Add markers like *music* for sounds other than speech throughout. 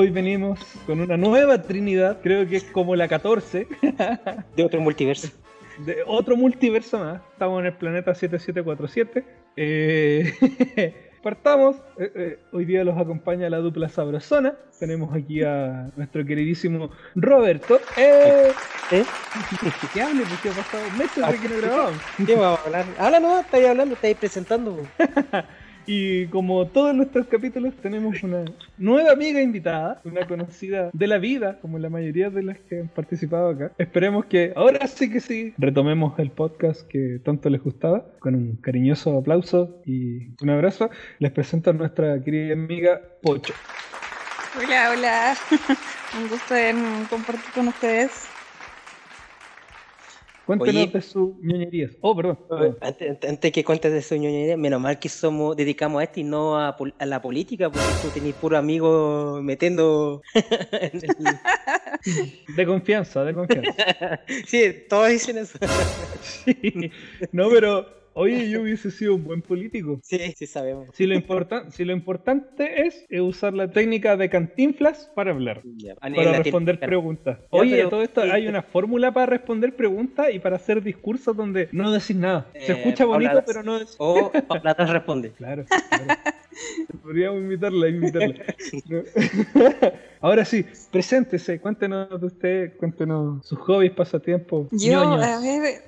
Hoy venimos con una nueva Trinidad, creo que es como la 14. *laughs* De otro multiverso. De otro multiverso más. Estamos en el planeta 7747. Eh, *laughs* partamos. Eh, eh, hoy día los acompaña la dupla sabrosona. Tenemos aquí a nuestro queridísimo Roberto. ¡Eh! ¿Eh? ¿Qué hable? Porque ha pasado meses de que no grabamos. ¿Qué vamos a hablar? Habla no, estáis hablando, estáis presentando. *laughs* Y como todos nuestros capítulos, tenemos una nueva amiga invitada, una conocida de la vida, como la mayoría de las que han participado acá. Esperemos que ahora sí que sí retomemos el podcast que tanto les gustaba, con un cariñoso aplauso y un abrazo. Les presento a nuestra querida amiga Pocho. Hola, hola. *laughs* Un gusto en compartir con ustedes. Cuéntenos Oye. de sus ñoñerías. Oh, perdón. perdón. Antes, que cuentes de su ñoñería, menos mal que somos, dedicamos a esto y no a, la política, porque tú tenés puro amigo metiendo. *laughs* en el- *laughs* De confianza, de confianza. *laughs* sí, todos dicen eso. Sí. No, pero oye, yo hubiese sido un buen político. Sí, sí sabemos. Si lo, importa- si lo importante es eh, usar la técnica de cantinflas para hablar, para responder preguntas. Oye, pero- todo esto sí. hay una fórmula para responder preguntas y para hacer discursos donde no decís nada. Se Eh, escucha bonito, pero no es. O *laughs* Paula responde. Claro, claro. *laughs* Podríamos invitarla, invitarla. No. *laughs* Ahora sí, preséntese, cuéntenos de usted, cuéntenos sus hobbies, pasatiempos. Yo, ñoños. a ver.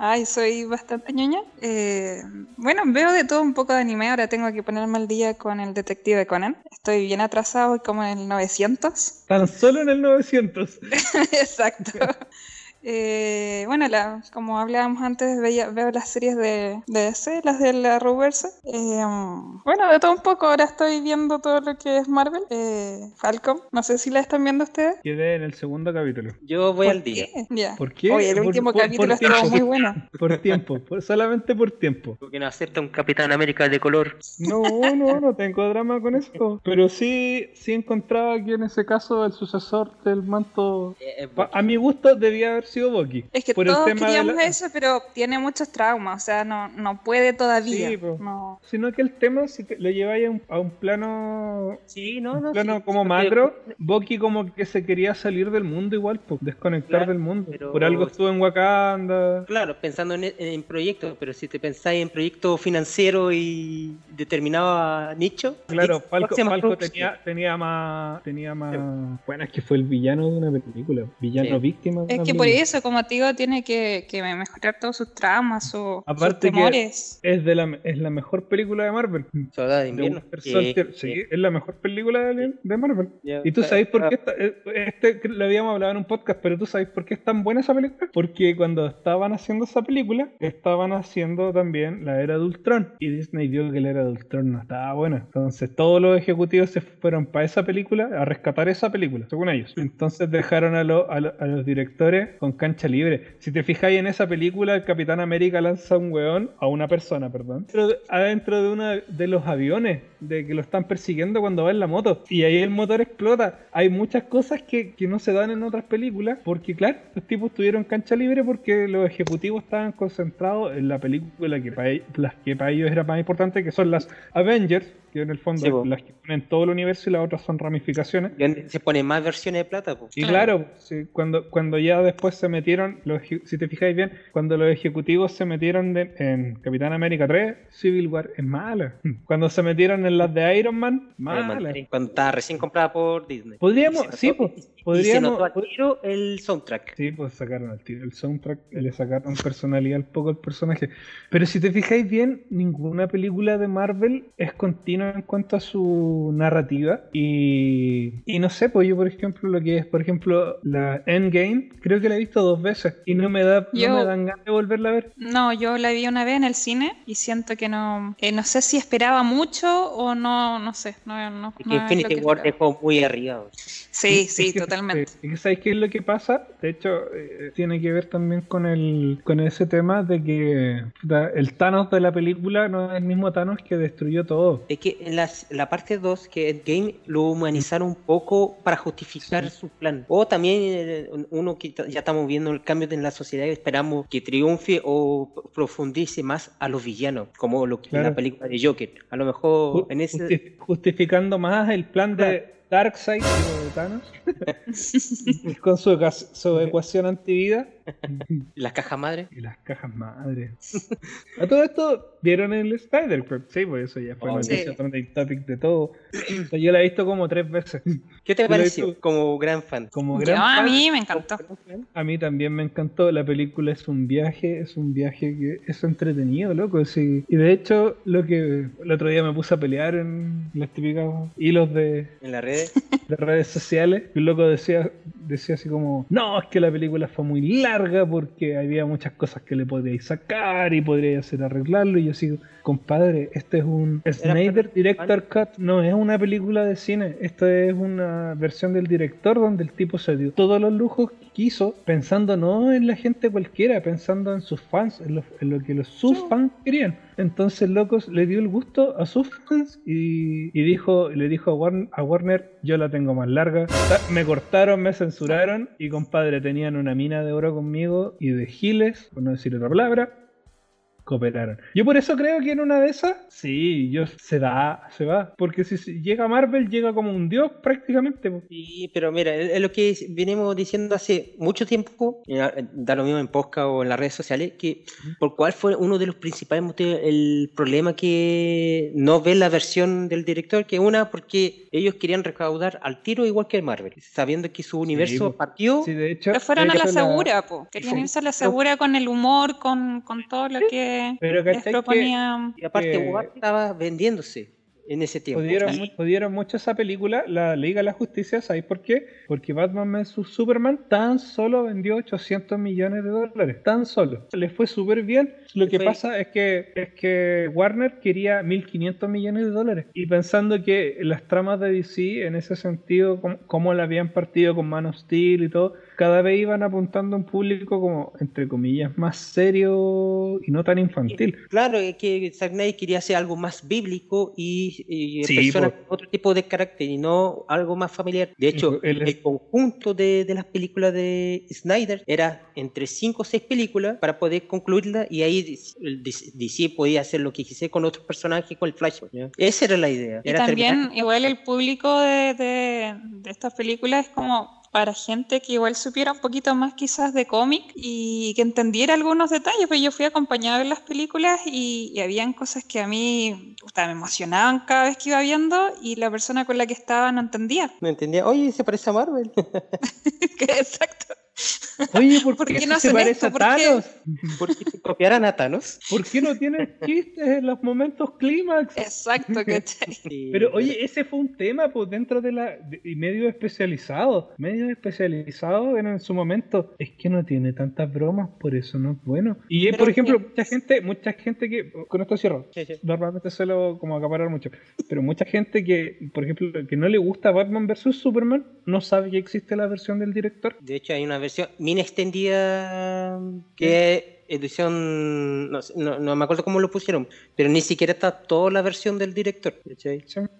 Ay, soy bastante ñoña. Eh, bueno, veo de todo un poco de anime. Ahora tengo que ponerme al día con el detective Conan. Estoy bien atrasado, como en el 900. Tan solo en el 900. *laughs* Exacto. Eh, bueno, la- como hablábamos antes, veía- veo las series de, de DC, las de la Arrowverse. Eh, bueno, de todo un poco. Ahora estoy viendo todo lo que es Marvel. Eh, Falcon, no sé si la están viendo ustedes. Quedé en el segundo capítulo. Yo voy ¿Por al día. Ya. ¿Por qué? Oye, el Por- último por- capítulo tiempo. muy bueno. *laughs* Por tiempo, por- solamente por tiempo. Porque no acepta un Capitán América de color. No, no, no tengo drama con esto. Pero sí, sí encontraba que en ese caso el sucesor del manto, Eh, a mi gusto, debía haber sido Bucky. Es que por el todos tema de queríamos la- eso, pero tiene muchos traumas, o sea, no, no puede todavía. Sí, po. no. Sino que el tema, si te- lo lleváis a un, a un plano, sí, no, un no. plano sí, como sí, macro, Bucky como que se quería salir del mundo igual, pues, desconectar Claro, del mundo. pero- Por algo estuvo en Wakanda. Claro, pensando en, en proyectos, pero si te pensáis en proyectos financieros y determinado nicho. Claro, Falco, Falco tenía, tenía más. Tenía más. Bueno, es que fue el villano de una película. Villano Sí. víctima. de Es una que por película. Eso, como te digo, tiene que, que mejorar todos sus traumas, su- Aparte sus que- temores. Es, de la, es la mejor película de Marvel. Soldado de invierno. Sí, es la mejor película de, de Marvel. ¿Y tú sabes por ah, qué? Está, eh, este lo habíamos hablado en un podcast, pero tú sabes por qué es tan buena esa película? Porque cuando estaban haciendo esa película, estaban haciendo también la era de Ultron. Y Disney vio que la era de Ultron no estaba buena. Entonces todos los ejecutivos se fueron para esa película a rescatar esa película, según ellos. Entonces dejaron a, lo- a lo- a los directores con cancha libre. Si te fijáis en esa película, el Capitán América lanza un weón, a una persona, perdón, adentro de, adentro de uno de los aviones de que lo están persiguiendo cuando va en la moto. Y ahí el motor explota. Hay muchas cosas que, que no se dan en otras películas. Porque, claro, los tipos tuvieron cancha libre porque los ejecutivos estaban concentrados en la película que para las que para ellos era más importante, que son las Avengers, que en el fondo Sí, po. las que ponen todo el universo y las otras son ramificaciones. se ponen más versiones de plata. pues. Y claro, sí, cuando, cuando ya después se metieron, los, si te fijáis bien, cuando los ejecutivos se metieron de- en Capitán América 3, Civil War es mala. *laughs* Cuando se metieron en las de Iron Man, mala. Cuando estaba recién comprada por Disney. Podríamos, Y se sí, pues, Y se podríamos. notó al tiro el soundtrack. Sí, pues sacaron al tiro el soundtrack, le sacaron personalidad un poco al personaje. Pero si te fijáis bien, ninguna película de Marvel es continua en cuanto a su narrativa. Y, y no sé, pues yo, por ejemplo, lo que es, por ejemplo, la Endgame, creo que la he visto dos veces y no me da no Yo- me dan ganas de volverla a ver. No, yo la vi una vez en el cine y siento que no. eh, no sé si esperaba mucho o no, no sé. No, que es Infinity War dejó muy arriba. Sí, Es sí, que- totalmente. es que ¿Sabes qué es lo que pasa? De hecho, eh, tiene que ver también con el con ese tema de que el Thanos de la película no es el mismo Thanos que destruyó todo. Es que en las- la parte 2, que Endgame lo humanizaron un poco para justificar Sí. su plan. O también eh, uno que ya estamos viendo el cambio en la sociedad y esperamos que triunfe o profundice más a los villanos, como lo que en Claro. la película de Joker. A lo mejor en ese... justi- justificando más el plan de Darkseid, de Thanos, *laughs* con su, su ecuación antivida La caja madre. y las cajas madres. A todo esto, ¿vieron el Spider Crab? Sí, pues eso ya fue Oh, noticia sí. topic de todo. O sea, yo la he visto como tres veces. ¿Qué te la pareció como gran fan? Como Yo, gran a fan, mí me encantó. A mí también me encantó. La película es un viaje, es un viaje que es entretenido, loco. Sí. Y de hecho, lo que el otro día me puse a pelear en los típicos hilos de, En las redes. De redes sociales. Y un loco decía, decía así como: No, es que la película fue muy larga porque había muchas cosas que le podríais sacar y podríais hacer arreglarlo. Y yo sigo, compadre, este es un Snyder Director Cut, no es una película de cine. Esto es una versión del director donde el tipo se dio todos los lujos que quiso, pensando no en la gente cualquiera, pensando en sus fans, en lo, en lo que los, sus fans querían. Entonces, locos, le dio el gusto a sus fans y, y dijo, le dijo a Warner, a Warner, yo la tengo más larga. Me cortaron, me censuraron y compadre, tenían una mina de oro conmigo y de giles, por no decir otra palabra, cooperaron. Yo por eso creo que en una de esas, sí, yo se da, se va. Porque si si llega Marvel, llega como un dios prácticamente. Sí, pero mira, es lo que venimos diciendo hace mucho tiempo, da lo mismo en podcast o en las redes sociales, que por cuál fue uno de los principales motivos, el problema que no ve la versión del director, que una, porque ellos querían recaudar al tiro igual que Marvel, sabiendo que su universo po. partió. Sí, de hecho. Pero fueron a la segura, po. Querían Sí. irse a la segura con el humor, con, con todo lo que Pero les ¿cachai que proponían. Y aparte, que- estaba vendiéndose en ese tiempo. Jodieron, Y- jodieron mucho esa película, la Liga de la Justicia, ¿sabéis por qué? Porque Batman vs Superman tan solo vendió 800 millones de dólares, tan solo. Le fue súper bien. Lo que fue- pasa es que, es que Warner quería 1.500 millones de dólares. Y pensando que las tramas de DC, en ese sentido, como, como la habían partido con Man of Steel y todo, cada vez iban apuntando a un público como, entre comillas, más serio y no tan infantil. Claro, es que Zack Snyder quería hacer algo más bíblico y, y Sí, personas po. con otro tipo de carácter y no algo más familiar. De hecho, es- el conjunto de, de las películas de Snyder era entre 5 o 6 películas para poder concluirla y ahí el DC podía hacer lo que quisiera con otros personajes, con el Flashpoint. ¿ya? Esa era la idea. Y era también, terminar- igual el público de, de, de estas películas es como para gente que igual supiera un poquito más quizás de cómic y que entendiera algunos detalles, pues yo fui acompañada a ver las películas y, y habían cosas que a mí me emocionaban cada vez que iba viendo y la persona con la que estaba no entendía. No entendía, oye, se parece a Marvel. *laughs* Exacto. Oye, ¿por, *laughs* ¿Por qué, qué no se parece esto? a ¿Por qué? Thanos? *laughs* Te copiaran a Thanos. ¿Por qué no tiene chistes en los momentos clímax? Exacto, *laughs* ¿cachai? Sí, Pero oye, ese fue un tema pues dentro de la de- y medio especializado, medio especializado en, en su momento. Es que no tiene tantas bromas, por eso no es bueno. Y eh, Pero por ejemplo, mucha gente, mucha gente que con esto cierro. Sí, sí. Normalmente suelo como acaparar mucho, pero mucha gente que, por ejemplo, que no le gusta Batman vs Superman, no sabe que existe la versión del director. De hecho, hay una versión mini extendida que es edición. No, sé, no, no me acuerdo cómo lo pusieron, pero ni siquiera está toda la versión del director.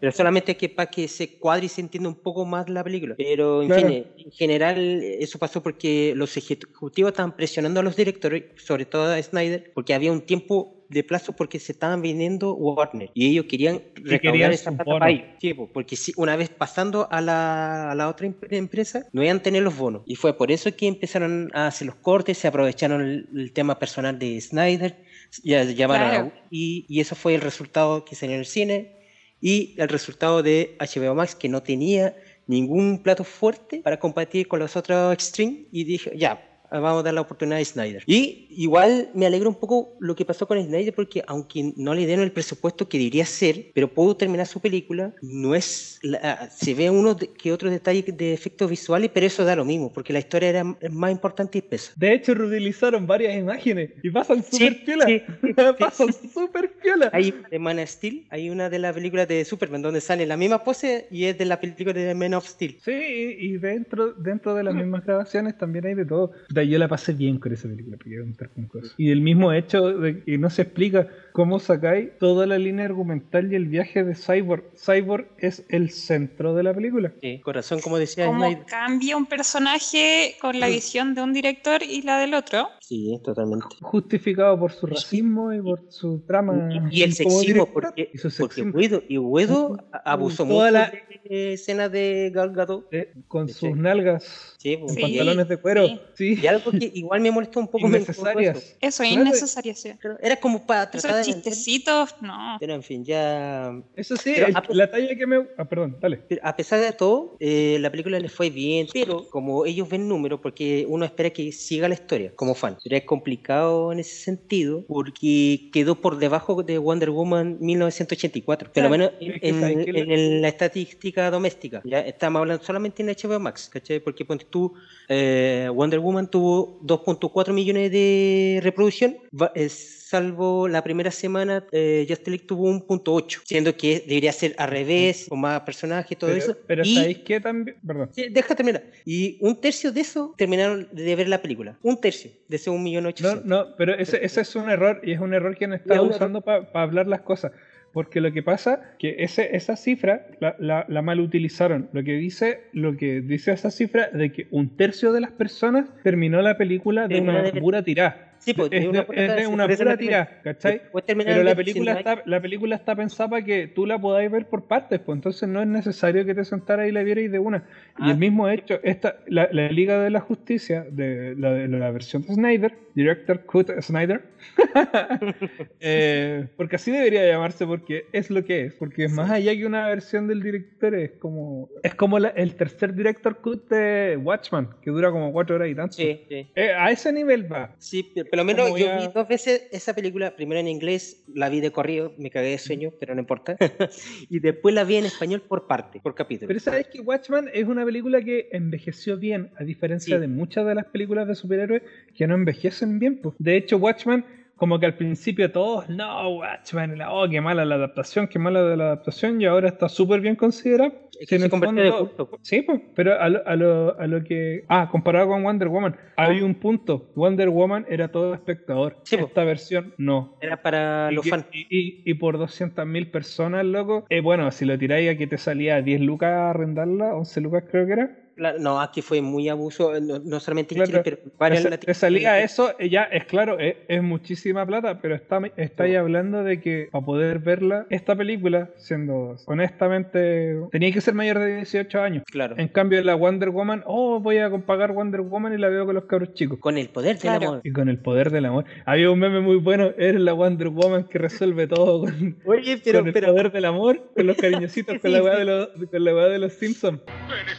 Pero solamente que para que se cuadre y se entienda un poco más la película. Pero en Claro. fin, en general, eso pasó porque los ejecutivos estaban presionando a los directores, sobre todo a Snyder, porque había un tiempo de plazo porque se estaban vendiendo Warner y ellos querían recaudar esa plata para. Sí, po, porque si una vez pasando a la, a la otra em- empresa, no iban a tener los bonos. Y fue por eso que empezaron a hacer los cortes, se aprovecharon el, el tema personal de Snyder, ya llamaron Claro. a y, y eso fue el resultado que salió en el cine y el resultado de HBO Max que no tenía ningún plato fuerte para competir con los otros Extreme y dije, ya, vamos a dar la oportunidad a Snyder. Y igual me alegra un poco lo que pasó con Snyder porque aunque no le dieron el presupuesto que debería ser, pero pudo terminar su película, no es la- se ve uno de- que otros detalles de efectos visuales, pero eso da lo mismo porque la historia era más importante y pesa. De hecho, reutilizaron varias imágenes y pasan Sí, súper piola. *laughs* sí, pasan súper piola. Hay de Man of Steel, hay una de las películas de Superman donde sale la misma pose y es de la película de Man of Steel. Sí, y y dentro, dentro de las mismas grabaciones también hay de todo. Puta, yo la pasé bien con esa película, porque contar con cosas. Y el mismo hecho de que no se explica cómo sacáis toda la línea argumental y el viaje de Cyborg. Cyborg es el centro de la película. Sí, corazón, como decía Cómo Snyder. cambia un personaje con la visión de un director y la del otro. Sí, totalmente. Justificado por su racismo y por su trama. Y, y el sexismo, porque, Y porque. Guido, y Guido abusó Toda mucho la- de escenas de Gal Gadot. Eh, con sus nalgas, Sí, pues, Sí. pantalones de cuero. sí. Sí. Y algo que igual me molestó un poco. Innecesarias. Eso es innecesario, sí. Pero Era como para tratar Esos chistecitos, no. Pero en fin, ya... Eso sí, el- a- la talla que me. Ah, perdón, dale. Pero a pesar de todo, eh, la película les fue bien, pero como ellos ven números, porque uno espera que siga la historia como fan. Sería complicado en ese sentido, porque quedó por debajo de Wonder Woman 1984, pero Claro, menos es en, que que la- en la estadística doméstica. Ya estamos hablando solamente en HBO Max, ¿cachai? Porque ponte tú, eh, Wonder Woman tuvo 2.4 millones de reproducción, va- eh, salvo la primera semana, eh, Justice League tuvo 1.8, siendo que debería ser al revés, con más personajes y todo Pero, eso. pero y, ¿sabéis qué también? Perdón. Sí, deja terminar. Y un tercio de eso terminaron de ver la película. Un tercio de ese 1.800.000. No, no, pero ese, ese es un error y es un error que han Es estado usando para hablar las cosas. Porque lo que pasa que ese, esa cifra la, la, la mal utilizaron. Lo que dice, lo que dice esa cifra de que un tercio de las personas terminó la película de una pura tirada. Sí, pues, es una pura es de una pura tirada, ¿cachai? Pero la película, hay- está, la película está pensada para que tú la podáis ver por partes, pues entonces no es necesario que te sentaras y la vierais de una. y Ah. el mismo hecho, esta, la, la Liga de la Justicia, de la, de la versión de Snyder, Director Cut Snyder, *laughs* eh, porque así debería llamarse, porque es lo que es, porque es más allá que una versión del director, es como es como la- el tercer Director Cut de Watchman, que dura como cuatro horas y tanto. Sí, sí. Eh, a ese nivel va. Sí, pero por lo menos yo ya- vi dos veces esa película, primero en inglés, la vi de corrido, me cagué de sueño, pero no importa. *laughs* y después la vi en español por parte, por capítulo. Pero sabes que Watchman es una película que envejeció bien, a diferencia Sí. de muchas de las películas de superhéroes que no envejecen bien. pues. De hecho, Watchman, como que al principio todos, no, Watchman, la- oh, qué mala la adaptación, qué mala la adaptación, y ahora está súper bien considerada. Es que se de culto. Sí, pues, pero a lo, a, lo, a lo que... Ah, comparado con Wonder Woman, hay un punto. Wonder Woman era todo espectador. Sí, pues. Esta versión no. Era para Y, los que- fans. y, y- y por 200.000 personas, loco. Eh, bueno, si lo tiráis a que te salía 10 lucas a arrendarla, 11 lucas creo que era. Claro, no, aquí fue muy abuso, no, no solamente en Claro, Chile, pero en varios Te, salía eso, eh, ya es claro, es, es muchísima plata, pero está, estáis hablando de que para poder verla, esta película, siendo honestamente, tenía que ser mayor de 18 años. Claro. En cambio, la Wonder Woman, oh, voy a pagar Wonder Woman y la veo con los cabros chicos. Con el poder del Claro. amor. Y con el poder del amor. Había un meme muy bueno, eres la Wonder Woman que resuelve todo con, Oye, pero, con el pero, poder del amor, con los cariñositos, *laughs* con la Sí, weá sí. de los, con la weá de los Simpsons. ¿Eres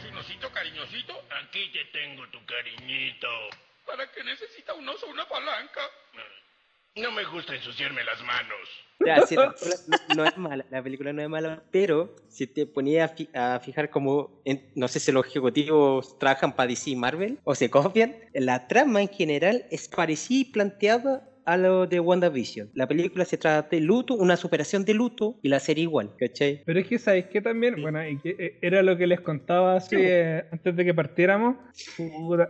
te tengo tu cariñito. ¿Para qué necesita un oso una palanca? No me gusta ensuciarme las manos. Ya, sí, la película no, es mala, la película no es mala, pero si te ponías a, fi- a fijar como, en- no sé si los ejecutivos trabajan para DC y Marvel o se copian, la trama en general es parecida y planteada a lo de WandaVision. La película se trata de luto, una superación de luto y la serie igual, ¿cachai? Pero es que, ¿sabéis qué también? Sí. Bueno, y que, eh, era lo que les contaba así, eh, antes de que partiéramos.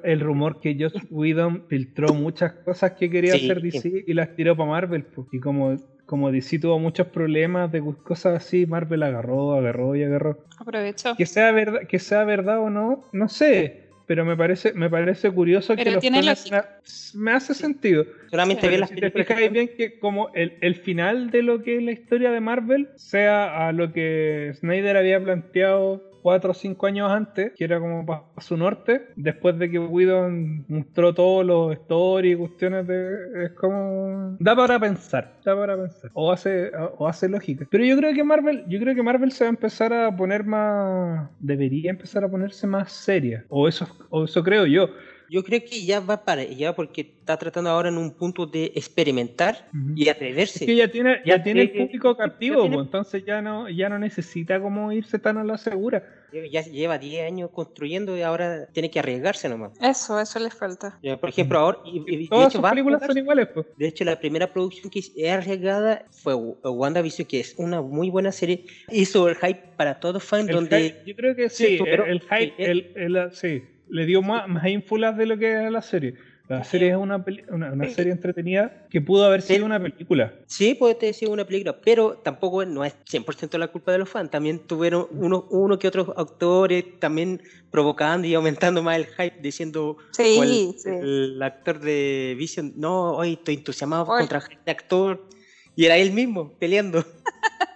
El rumor que Joss Whedon filtró muchas cosas que quería Sí. hacer DC y las tiró para Marvel. pues. Y como, como DC tuvo muchos problemas de cosas así, Marvel agarró, agarró y agarró. Aprovecho. Que sea verdad, que sea verdad o no, no sé. Pero me parece, me parece curioso que Pero los tiene lógica. Me hace sentido. Solamente Pero ver las si te fijáis bien que como el, el final de lo que es la historia de Marvel sea a lo que Snyder había planteado cuatro o cinco años antes, que era como para su norte, después de que Whedon mostró todos los stories y cuestiones de... es como... da para pensar, da para pensar. O hace, o hace lógica. Pero yo creo que Marvel, yo creo que Marvel se va a empezar a poner más... debería empezar a ponerse más seria. O eso, o eso creo yo. Yo creo que ya va para allá porque está tratando ahora en un punto de experimentar Ujú. y atreverse. Es que ya tiene, ya Ya tiene el público captivo, tiene- pues, entonces ya no, ya no necesita como irse tan a la segura. Ya lleva 10 años construyendo y ahora tiene que arriesgarse nomás. Eso, eso les falta. Ya, Por ejemplo, ahora. y- y- Todas hecho, sus películas son iguales, pues. De hecho, la primera producción que es arriesgada fue W- WandaVision, que es una muy buena serie. Hizo el hype para todos fans, donde hype, yo creo que Sí, sí, el, pero- el hype, el, el- sí, le dio más, más ínfulas de lo que era la serie. La serie es una, una, una serie entretenida que pudo haber sido Sí. una película. Sí, puede ter sido una película, pero tampoco no es 100% la culpa de los fans. También tuvieron uno, uno que otros actores también provocando y aumentando más el hype, diciendo Sí, o el, sí. el actor de Vision, no, hoy estoy entusiasmado Hoy. contra este actor. Y era él mismo peleando. *laughs*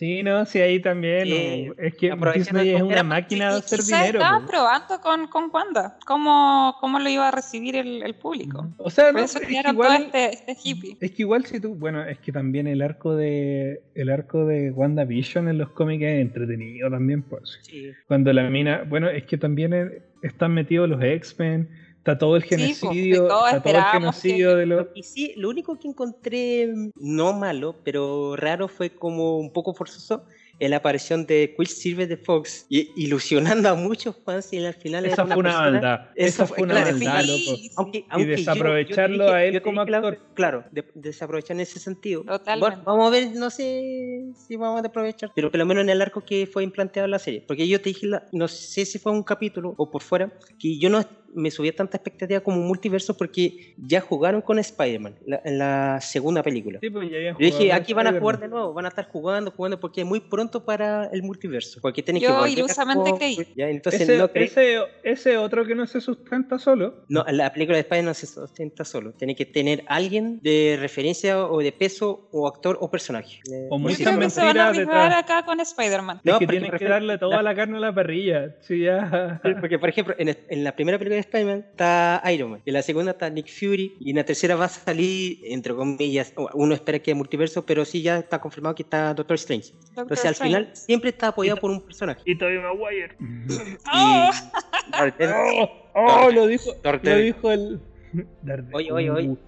Sí, no, sí, ahí también. Sí, no, es que Disney es una máquina de hacer dinero. estaban po. probando con, con Wanda, cómo, cómo lo iba a recibir el, el público. O sea, Por no, eso es, que igual, este, este hippie. es que igual si tú, bueno, es que también el arco de el arco de WandaVision en los cómics es entretenido también, pues. Sí. Cuando la mina, bueno, es que también eh, están metidos los X-Men, está todo el Sí, pues, genocidio, todo está todo el genocidio que- de los Y sí, lo único que encontré mm, no malo, pero raro fue como un poco forzoso en la aparición de Quicksilver de Fox, y, ilusionando a muchos fans y al final Esa era fue una persona- maldad. Esa Esa fue- una claro, maldad, sí, loco. sí. Aunque, aunque yo- desaprovecharlo yo a dije- él yo te como dije la- actor. claro, de- desaprovechar en ese sentido. Totalmente. Bueno, vamos a ver, no sé si vamos a aprovechar, pero por lo menos en el arco que fue implanteado en la serie. Porque yo te dije, la- no sé si fue un capítulo o por fuera, que yo no me subía tanta expectativa como multiverso porque ya jugaron con Spider-Man la- en la segunda película. Sí, pues, ya Yo dije, aquí van a jugar de nuevo, van a estar jugando, jugando, porque muy pronto para el multiverso. Porque tienen que Yo volver a ilusamente con- creí. Ya, entonces Ese, no creí. ese, ese otro que no se sustenta solo. No, la película de Spider no se sustenta solo. Tiene que tener alguien de referencia o de peso o actor o personaje. O Yo muchas creo que se van a arriesgar acá con Spider-Man. No, es que tienen que darle toda la carne a la parrilla. Sí, ya. Porque, por ejemplo, en, en la primera película de Spider-Man está Iron Man, en la segunda está Nick Fury, y en la tercera va a salir, entre comillas, uno espera que multiverso, pero sí ya está confirmado que está Doctor Strange. Doctor Entonces. Final, siempre está apoyado por un personaje. Y Tobey Maguire. ¡Oh! Y *laughs* Daredevil- Oh, oh, lo dijo, lo dijo el. Oye, oye, oye. Uh.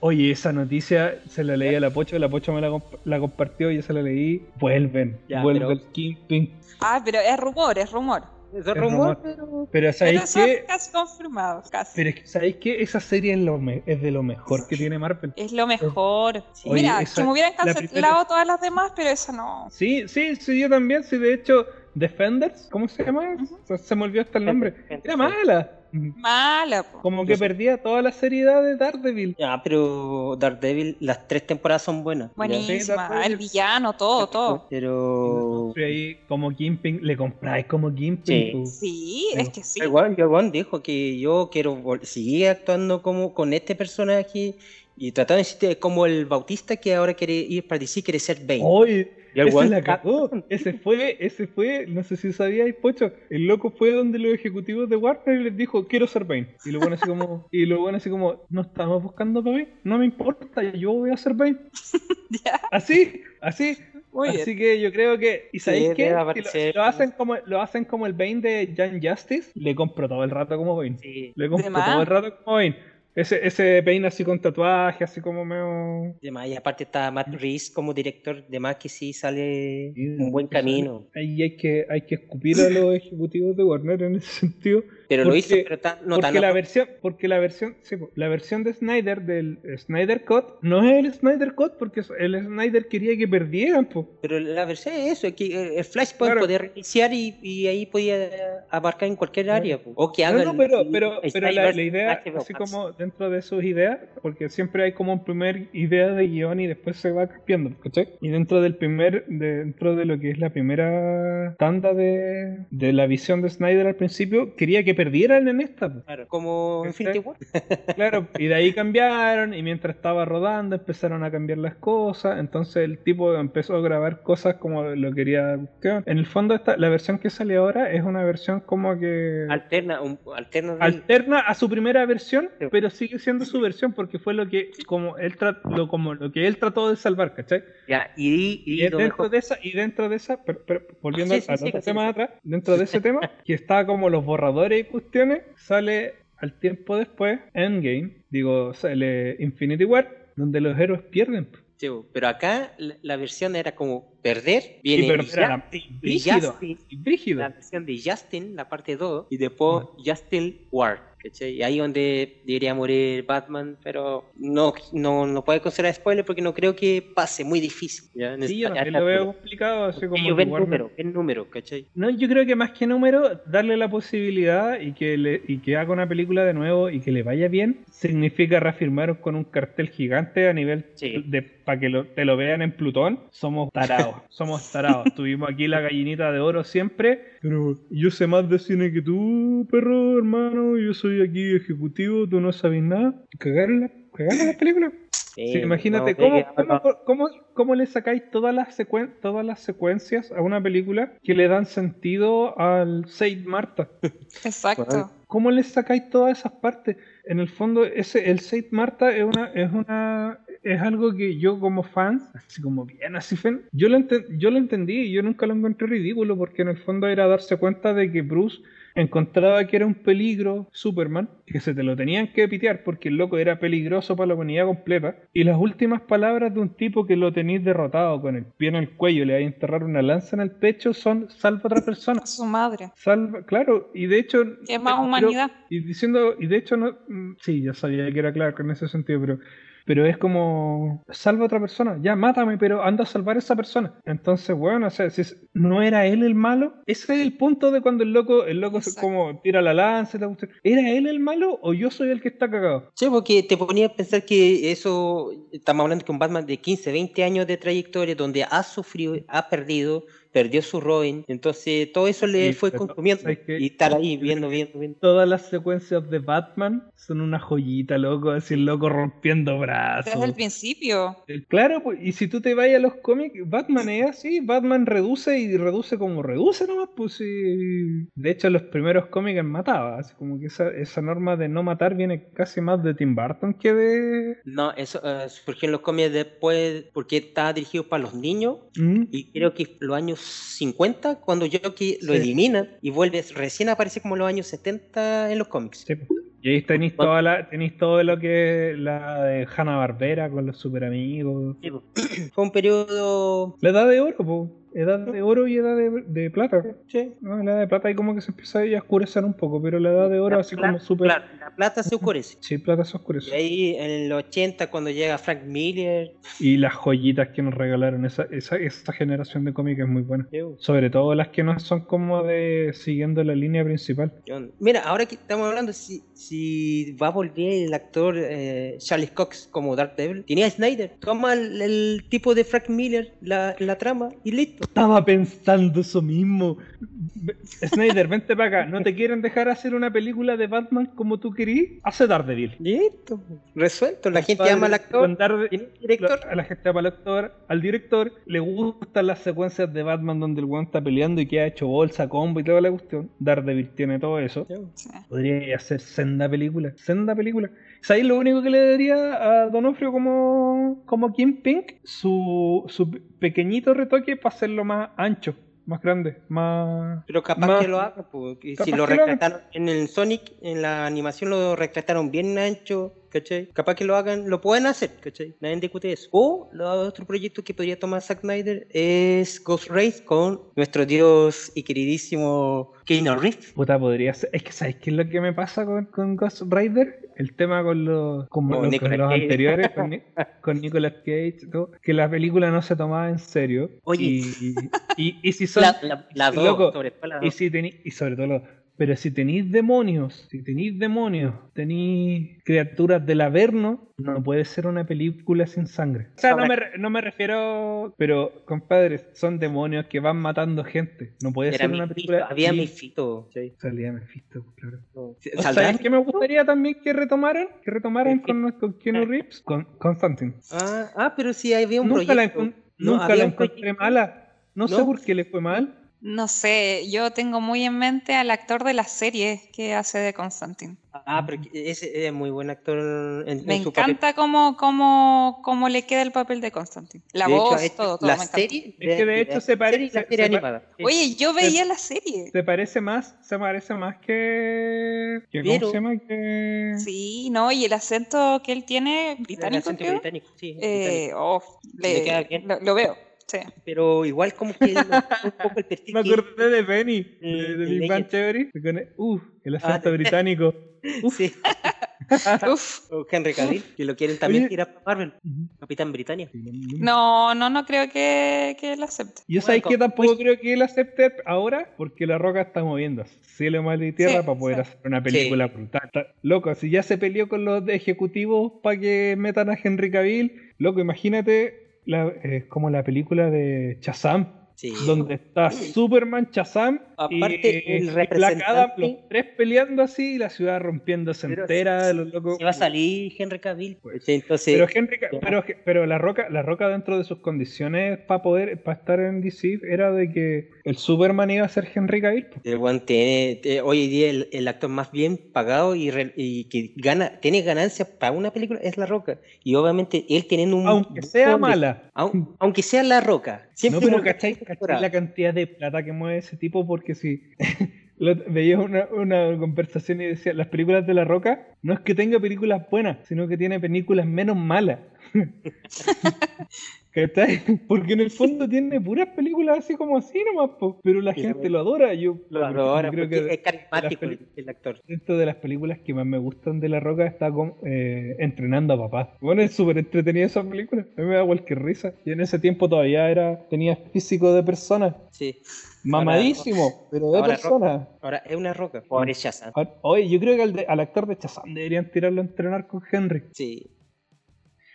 Oye, esa noticia se la leí a la Pocho, la Pocho me la, comp- la compartió, yo se la leí. Vuelven, Ya, vuelve pero- el Kingpin. Ah, pero es rumor, es rumor. Es rumor, rumor. pero... ¿sabéis qué? casi confirmado, casi. Pero es que, ¿sabéis qué? Esa serie es, lo me- es de lo mejor que tiene Marvel. Es lo mejor. Sí. Mira, esa- que me hubieran la cancelado primera- todas las demás, pero esa no. Sí, sí, sí, yo también. Sí, de hecho, Defenders, ¿cómo se llama? Se, se me olvidó hasta el nombre. Era mala. Mala, po. Como que Yo sé. perdía toda la seriedad de Daredevil. Ya, pero Daredevil, las tres temporadas son buenas. Buenísima. El villano, todo, todo. Pero... Y ahí, como Kingpin, le compráis como Kingpin. Sí. pu. Sí, es que sí. Igual, Igual dijo que yo quiero seguir actuando como con este personaje y tratando de decirte como el Bautista que ahora quiere ir para DC, quiere ser Bane. Oye, Y el ese la cagó. Ese fue, ese fue, no sé si sabíais, Pocho. El loco fue donde los ejecutivos de Warner les dijo, quiero ser Bane. Y lo bueno así como, *laughs* y lo bueno así como, no estamos buscando para Bane, no me importa, yo voy a ser Bane. *laughs* Así, así. muy bien. Así que yo creo que. ¿Y Sí, sabéis qué? debe Si lo, hacen como, lo hacen como el Bane de Jan Justice, le compro todo el rato como Bane. Sí, Le compro todo el rato como Bane. Ese, ese Bane así con tatuaje, así como medio. demás, y aparte está Matt Reeves como director, de más que sí sale Sí, un buen camino. Ahí hay que, hay que escupir a los *laughs* ejecutivos de Warner en ese sentido. Pero lo porque- hizo, pero tan, no porque tan la versión, porque la versión, sí, la versión de Snyder del Snyder Cut no es el Snyder Cut porque el Snyder quería que perdieran, po. Pero la versión es eso, es que eh, el Flashpoint Claro. podía reiniciar y, y ahí podía abarcar en cualquier área. po. O que No, hagan no, pero, el- pero, el pero la, la idea, así como dentro de sus ideas, porque siempre hay como un primer idea de guion y después se va cambiando, ¿cachai? Y dentro del primer, dentro de lo que es la primera tanda de, de la visión de Snyder al principio, quería que perdieran en esta. Claro, como. Infinity War. *laughs* Claro, y de ahí cambiaron, y mientras estaba rodando empezaron a cambiar las cosas, entonces el tipo empezó a grabar cosas como lo quería. que- En el fondo esta, la versión que sale ahora es una versión como que Alterna, un, alterna alterna a su primera versión, Sí. pero sigue siendo su versión porque fue lo que como él lo, como lo que él trató de salvar, ¿cachai? Ya, y, y, Y lo dentro mejor- de esa, y dentro de esa, pero, pero volviendo Sí, sí, al sí, otro sí, tema sí. de atrás, dentro de ese tema, que está como los borradores y cuestiones, sale al tiempo después Endgame, digo, sale Infinity War, donde los héroes pierden. Sí, pero acá la, la versión era como perder, viene a Justin- brígido, Justin, y brígido. la versión de Justin, la parte 2, y después Justin War. ¿Cachai? Y ahí donde debería morir Batman, pero no, no, no puede considerar spoiler porque no creo que pase, muy difícil. ¿ya? Sí, yo lo veo complicado, así como que ven número, ven número, ¿cachai? No, yo creo que más que número, darle la posibilidad y que, le, y que haga una película de nuevo y que le vaya bien, significa reafirmar con un cartel gigante a nivel Sí. de para que lo- te lo vean en Plutón. Somos tarados, *laughs* somos tarados. Tuvimos aquí la gallinita de oro siempre, pero yo sé más de cine que tú, perro, hermano. Yo soy aquí ejecutivo, tú no sabes nada. Cagaron la, cagaron la película. Sí, imagínate, no, ¿cómo, cómo, cómo- cómo le sacáis todas las, secuen- todas las secuencias a una película que le dan sentido al Saint Marta? Exacto. ¿Cómo le sacáis todas esas partes? En el fondo, ese, el Saint Marta es una, es una, es algo que yo como fan, así como bien así yo lo, yo lo entendí y yo nunca lo encontré ridículo porque en el fondo era darse cuenta de que Bruce encontraba que era un peligro Superman, que se te lo tenían que pitear porque el loco era peligroso para la humanidad completa, y las últimas palabras de un tipo que lo tenéis derrotado con el pie en el cuello, le vais a enterrar una lanza en el pecho, son salva a otra persona. Su madre. Salva, claro, y de hecho... Es más pero- humanidad. y diciendo, y de hecho no, mm, sí, ya sabía que era claro en ese sentido, pero, pero es como, salva a otra persona, ya mátame, pero anda a salvar a esa persona. Entonces, bueno, o sea, si es- no era él el malo, ese es el punto de cuando el loco, el loco Exacto. como tira la lanza, y la cuestión. ¿era él el malo o yo soy el que está cagado? Sí, porque te ponía a pensar que eso, estamos hablando que un Batman de 15, 20 años de trayectoria, donde ha sufrido, ha perdido, perdió su Robin, entonces todo eso le Sí, fue consumiendo y estar ahí viendo, viendo, viendo. Todas las secuencias de Batman son una joyita, loco, así el loco rompiendo brazos. Desde el principio. Eh, Claro, pues, y si tú te vayas a los cómics, Batman es así, Batman reduce y reduce como reduce nomás, pues sí. De hecho, en los primeros cómics mataba, así como que esa, esa norma de no matar viene casi más de Tim Burton que de... No, eso eh, surgió en los cómics después porque estaba dirigido para los niños ¿Mm? y creo que los años 50 cuando Jockey lo Sí. eliminan y vuelve, recién aparece como en los años 70 en los cómics. Sí. Y ahí tenéis, toda la, tenéis todo lo que es la de Hanna Barbera con los super amigos. Sí, po. *clears throat* Fue un periodo... La edad de oro, pues. Edad de oro y edad de, de plata. Sí. No, la edad de plata ahí como que se empieza a oscurecer un poco, pero la edad de oro La así como súper... Claro, la plata se oscurece. Sí, plata se Y oscurece. ahí en los 80 cuando llega Frank Miller, Y las joyitas que nos regalaron esa, esa, esa generación de cómics es muy buena. Sobre todo las que no son como de siguiendo la línea principal. Mira, ahora que estamos hablando, si, si va a volver el actor eh, Charles Cox como Dark Devil, tenía a Snyder. Toma el, el tipo de Frank Miller, la, la trama y listo. Estaba pensando eso mismo. Snyder, vente para acá. ¿No te quieren dejar hacer una película de Batman como tú querías? Hace Daredevil. Listo. Resuelto. La gente ama al actor. director. A la gente ama al actor. Al director le gustan las secuencias de Batman donde el weón está peleando y que ha hecho bolsa, combo y toda la cuestión. Daredevil tiene todo eso. Podría hacer senda película. Senda película. ¿Sabéis lo único que le daría a Donofrio como, como Kim Pink? Su, su pequeñito retoque para hacerlo más ancho, más grande, más... Pero capaz más- que lo haga, porque si lo retrataron en el Sonic, en la animación lo retrataron bien ancho, ¿cachai? Capaz que lo hagan, lo pueden hacer, ¿cachai? Nadie discute eso. O lo otro proyecto que podría tomar Zack Snyder es Ghost Race con nuestro dios y queridísimo Keanu Reeves. Puta, podría ser. Es que, ¿sabéis qué es lo que me pasa con, con Ghost Rider? El tema con los, Con lo- con los Cage. anteriores, con, *laughs* Ni- con Nicolas Cage, que la película no se tomaba en serio. Oye. Y, y, y si *laughs* son. La, la, la dos, loco, sobre todo la Y dos. si tení, y sobre todo, lo- pero si tenéis demonios, si tenéis demonios, tenéis criaturas del Averno, no puede ser una película sin sangre. O sea, no me, no me refiero, pero compadres, son demonios que van matando gente. No puede Era ser una película. había sin- Mephisto, ¿cachai? Salía Mephisto, claro. No. ¿O ¿Saldrá? ¿Sabes qué me gustaría también que retomaran? Que retomaran con, con Keanu Reeves, con Constantine. Ah, ah, pero sí había un Nunca la, proyecto. No, nunca había la encontré proyecto. mala. No, sé por qué le fue mal. No sé, yo tengo muy en mente al actor de la serie que hace de Constantine. Ah, pero ese es muy buen actor en, Me en su papel. encanta cómo, cómo, cómo le queda el papel de Constantine. La De voz, hecho todo, todo. la me encanta. serie, Es que de hecho la se parece- se animada. Oye, yo veía la serie. Se parece más, se parece más que. que ¿Cómo se llama? Que. Sí, no, y el acento que él tiene, El británico, acento creo. británico, sí, Eh, británico. oh, Le le- queda bien. Lo, lo veo. Sí. pero igual como que un poco el perfil *laughs* Me acordé de Benny, de, Big Bang Legend. Theory. con el- Uh, el acento Ah, británico. *laughs* sí, *laughs* Uf. o Henry Cavill, que lo quieren también Oye. tirar para Marvel, Ujú. Capitán Britannia. No, no, no creo que, que él acepte. Yo sabéis que tampoco pues- creo que él acepte ahora, porque la roca está moviendo cielo, mar y tierra Sí, para poder sí. hacer una película brutal. Está- Loco, si ya se peleó con los ejecutivos para que metan a Henry Cavill, loco, imagínate la, eh, como la película de Shazam, Sí. donde está Superman, Shazam Aparte, y, el y Black Adam, representante- los tres peleando así y la ciudad rompiéndose Pero entera, si- los locos. Se va a salir Henry Cavill. Pues. Entonces, Pero, Henry pero, pero la roca, la roca dentro de sus condiciones para poder, para estar en DC era de que el Superman iba a ser Henry Cavill. po. el weón tiene, te- hoy en día el, el actor más bien pagado y, re- y que gana, tiene ganancias para una película es La Roca. Y obviamente él teniendo un... Aunque sea mala. au- aunque sea La Roca. No, Siempre pero una ¿cachai, la cantidad de plata que mueve ese tipo? Porque si *laughs* veías una, una conversación y decía, las películas de La Roca no es que tenga películas buenas, sino que tiene películas menos malas. *laughs* Porque en el fondo tiene puras películas así como así nomás, po. pero la Sí, gente lo adora. Yo, Lo adora creo que es carismático el, el actor. dentro de las películas que más me gustan de La Roca está con, eh, entrenando a papá. Bueno, es súper entretenida esa película. A mí me da cualquier risa. Y en ese tiempo todavía era tenía físico de persona. Sí. Mamadísimo, pero de ahora persona. Ahora es una roca. Pobre. Ahora- Oye, yo creo que al, de- al actor de Shazam deberían tirarlo a entrenar con Henry. Sí.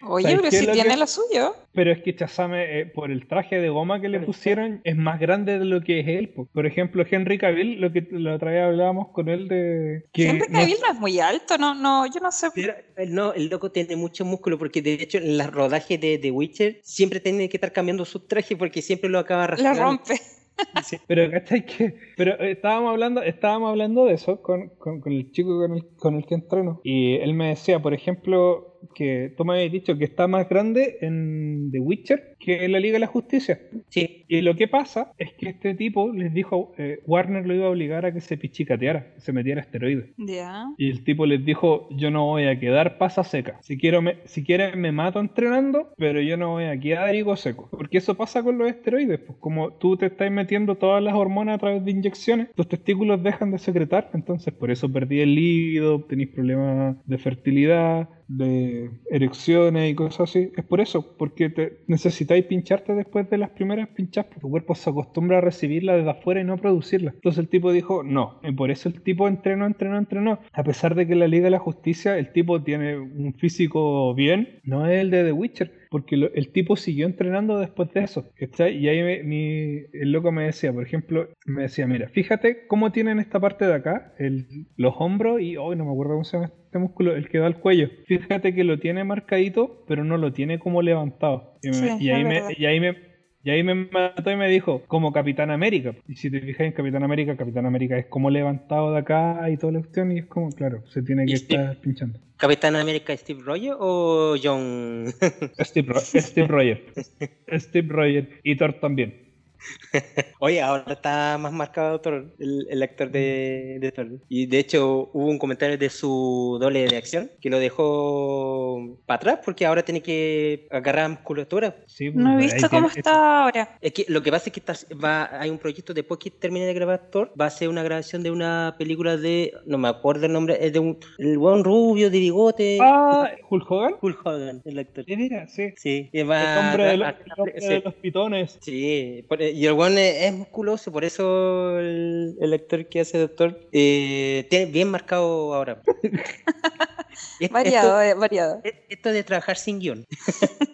Oye, ¿Sabes pero si lo tiene que- lo suyo. Pero es que Shazam, eh, por el traje de goma que le pusieron, es más grande de lo que es él. po. Por ejemplo, Henry Cavill, lo que la otra vez hablábamos con él de... Que Henry Cavill no es muy alto, no, no, yo no sé. Pero el, no, el loco tiene mucho músculo porque de hecho en los rodajes de The Witcher siempre tiene que estar cambiando su traje porque siempre lo acaba La rasgando. rompe. *laughs* Sí, pero ¿cachai que? Pero eh, estábamos hablando, estábamos hablando de eso con, con- con el chico con el, con el que entreno. Y él me decía, por ejemplo, que tú me habías dicho que está más grande en The Witcher que la Liga de la Justicia. Sí. Y lo que pasa es que este tipo les dijo, eh, Warner lo iba a obligar a que se pichicateara, que se metiera esteroides. Ya. Y el tipo les dijo, yo no voy a quedar pasa seca. Si quiero me, si quieren me mato entrenando, pero yo no voy a quedar higo seco. Porque eso pasa con los esteroides. Pues como tú te estás metiendo todas las hormonas a través de inyecciones, tus testículos dejan de secretar. Entonces por eso perdí el líquido, tenéis problemas de fertilidad, de erecciones y cosas así. Es por eso, porque te pincharte después de las primeras pinchas, porque tu cuerpo se acostumbra a recibirla desde afuera y no producirla. Entonces el tipo dijo, no, y por eso el tipo entrenó, entrenó, entrenó. A pesar de que en la Liga de la Justicia el tipo tiene un físico bien, no es el de The Witcher. Porque el tipo siguió entrenando después de eso. Y ahí me- mi- el loco me decía, por ejemplo, me decía, mira, fíjate cómo tienen esta parte de acá, los hombros y, hoy no me acuerdo cómo se llama este músculo, el que da al cuello. Fíjate que lo tiene marcadito, pero no lo tiene como levantado. Y, me- Sí, y ahí, me, y ahí me... Y ahí me mató y me dijo, como Capitán América. Y si te fijas en Capitán América, Capitán América es como levantado de acá y toda la cuestión, y es como, claro, se tiene que Steve- estar pinchando. ¿Capitán América Steve Rogers o John? Steve, Ro- Steve Rogers. *laughs* Steve Rogers. Y Thor también. Oye, ahora está más marcado Thor, el, el actor de, de Thor. Y de hecho hubo un comentario de su doble de acción que lo dejó para atrás porque ahora tiene que agarrar musculatura. Sí, No he visto cómo tiene- está ahora. Es que lo que pasa es que está- va, hay un proyecto después que termine de grabar Thor, va a ser una grabación de una película de, no me acuerdo el nombre, es de un, el buen rubio de bigote, Ah, Hulk Hogan. Hulk Hogan, el actor. Sí, mira, sí. Sí, y El va hombre, de los, a- el hombre de los pitones. Sí, por- y el one es, es musculoso, por eso el, el actor que hace doctor eh, tiene bien marcado ahora. *laughs* Variado, eh, variado. Esto, esto de trabajar sin guion.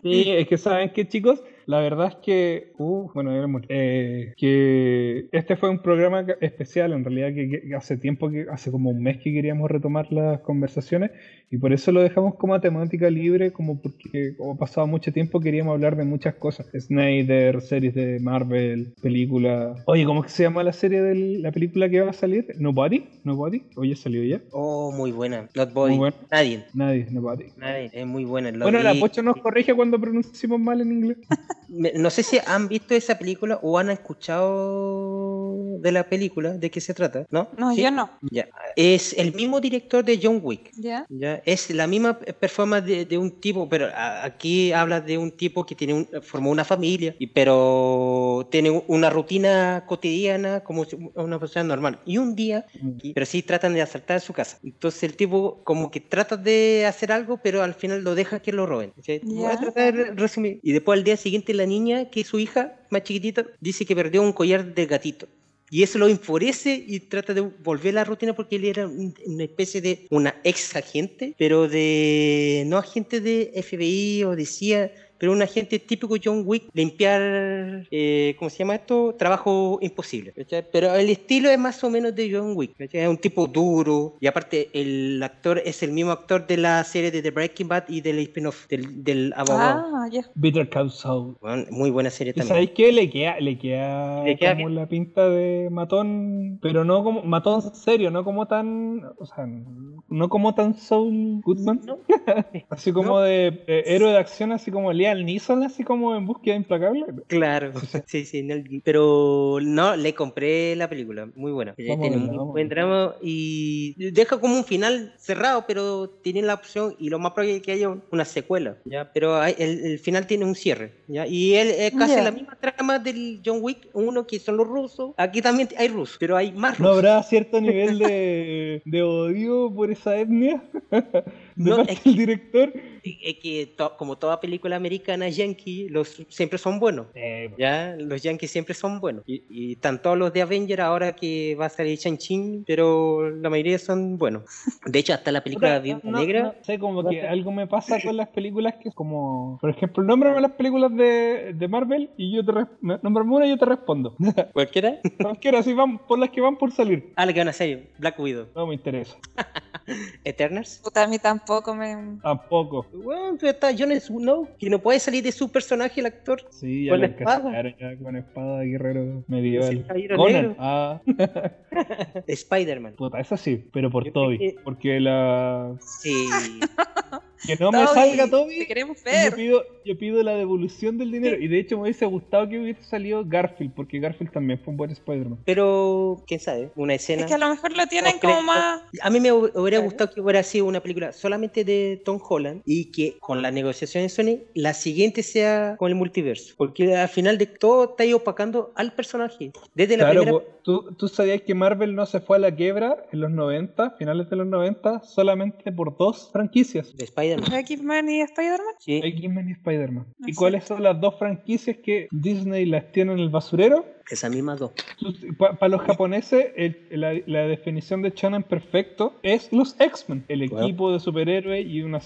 Sí, es que saben que chicos, la verdad es que, uh, bueno, era mucho. Eh, que este fue un programa especial, en realidad que, que hace tiempo, que hace como un mes que queríamos retomar las conversaciones y por eso lo dejamos como a temática libre, como porque como ha pasado mucho tiempo queríamos hablar de muchas cosas. Snyder, series de Marvel, películas. Oye, ¿cómo es que se llama la serie de la película que va a salir? Nobody, Nobody, oye, salió ya. Oh, muy buena. Not buena. Nadie. Nadie, Nobody. Nadie. Es muy buena. Bueno, la. Pocho nos corrige cuando pronunciamos mal en inglés. *laughs* No sé si han visto esa película o han escuchado de la película, de qué se trata, ¿no? No, ¿Sí? yo no. Ya. Es el mismo director de John Wick. ¿Ya? Ya, es la misma performance de, de un tipo, pero a- aquí habla de un tipo que tiene un- formó una familia, y, pero tiene una rutina cotidiana como una persona normal. Y un día, y- pero sí tratan de asaltar su casa. Entonces el tipo como que trata de hacer algo, pero al final lo deja que lo roben. Voy a tratar de resumir. Y después al día siguiente la niña, que su hija más chiquitita, dice que perdió un collar de gatito. Y eso lo enfurece y trata de volver a la rutina porque él era un- una especie de una ex agente, pero de no agente de FBI o de CIA, pero un agente típico John Wick, limpiar, eh, ¿cómo se llama esto? Trabajo imposible. ¿cachai? Pero el estilo es más o menos de John Wick. ¿cachai? Es un tipo duro y aparte el actor es el mismo actor de la serie de The Breaking Bad y del spin-off del, del abogado. Ah, ya. Bitter Call Saul. Bueno, muy buena serie ¿Y también. sabéis qué? Le queda, le queda, Le queda como la pinta de matón, pero no como matón serio, no como tan, o sea, no como tan Saul Goodman, No. *laughs* así como No. de eh, héroe de acción, así como Liam Neeson, así como en búsqueda implacable. Claro, *laughs* sí, sí, no, pero no, le compré la película, muy buena. Vamos tiene un buen drama y deja como un final cerrado, pero tiene la opción y lo más probable es que haya un- una secuela, ¿ya? Pero hay- el, el final tiene un cierre, ¿ya? Y él es casi Ya. la misma trama del John Wick, uno que son los rusos, aquí también hay rusos, pero hay más ¿No rusos. habrá cierto nivel *laughs* de, de odio por esa etnia *laughs* de No, parte es del director? Es que to- como toda película americana yankee, los siempre son buenos. Eh, Ya, los Yankees siempre son buenos. Y, y todos los de Avenger ahora que va a salir Shang-Chi, pero la mayoría son buenos. De hecho, hasta la película Viuda no- Negra. no sé, como que algo me pasa *laughs* con las películas que es como, por ejemplo, nómbrame las películas de, de Marvel y yo te nómbrame una y yo te respondo. *laughs* ¿Cualquiera? Cualquiera, si van por las que van por salir. Ah, la que van a salir. Black Widow. No me interesa. *laughs* Eternals. Puta, a mí tampoco me. Tampoco. Bueno, pero está Jon Snow, que no puede salir de su personaje el actor. Sí, ya Con la la espada. ya con espada guerrero medieval. Sí, Conan. Ah, *laughs* Spider-Man. puta, esa sí, pero por Yo Toby. que- Porque la. Sí. *laughs* Que no me Toby, salga Te Toby. queremos Yo ver. pido, yo pido la devolución del dinero. Y de hecho me hubiese gustado que hubiese salido Garfield, porque Garfield también fue un buen Spider-Man. Pero, quién sabe, una escena. Es que a lo mejor lo tienen como más. A mí me hu- hubiera gustado que hubiera sido una película solamente de Tom Holland y que con la negociación de Sony la siguiente sea con el multiverso. Porque al final de todo está ahí opacando al personaje. Desde la Claro, primera. ¿tú, tú sabías que Marvel no se fue a la quiebra en los 90, finales de los 90, solamente por dos franquicias. De Spider-Man. X-Men y Spider-Man. Sí. X-Men y Spider-Man. ¿Y Exacto. cuáles son las dos franquicias que Disney las tiene en el basurero? Esas mismas dos. Para los japoneses, el- la, la definición de shonen perfecto es los X-Men, el Bueno. equipo de superhéroes y una,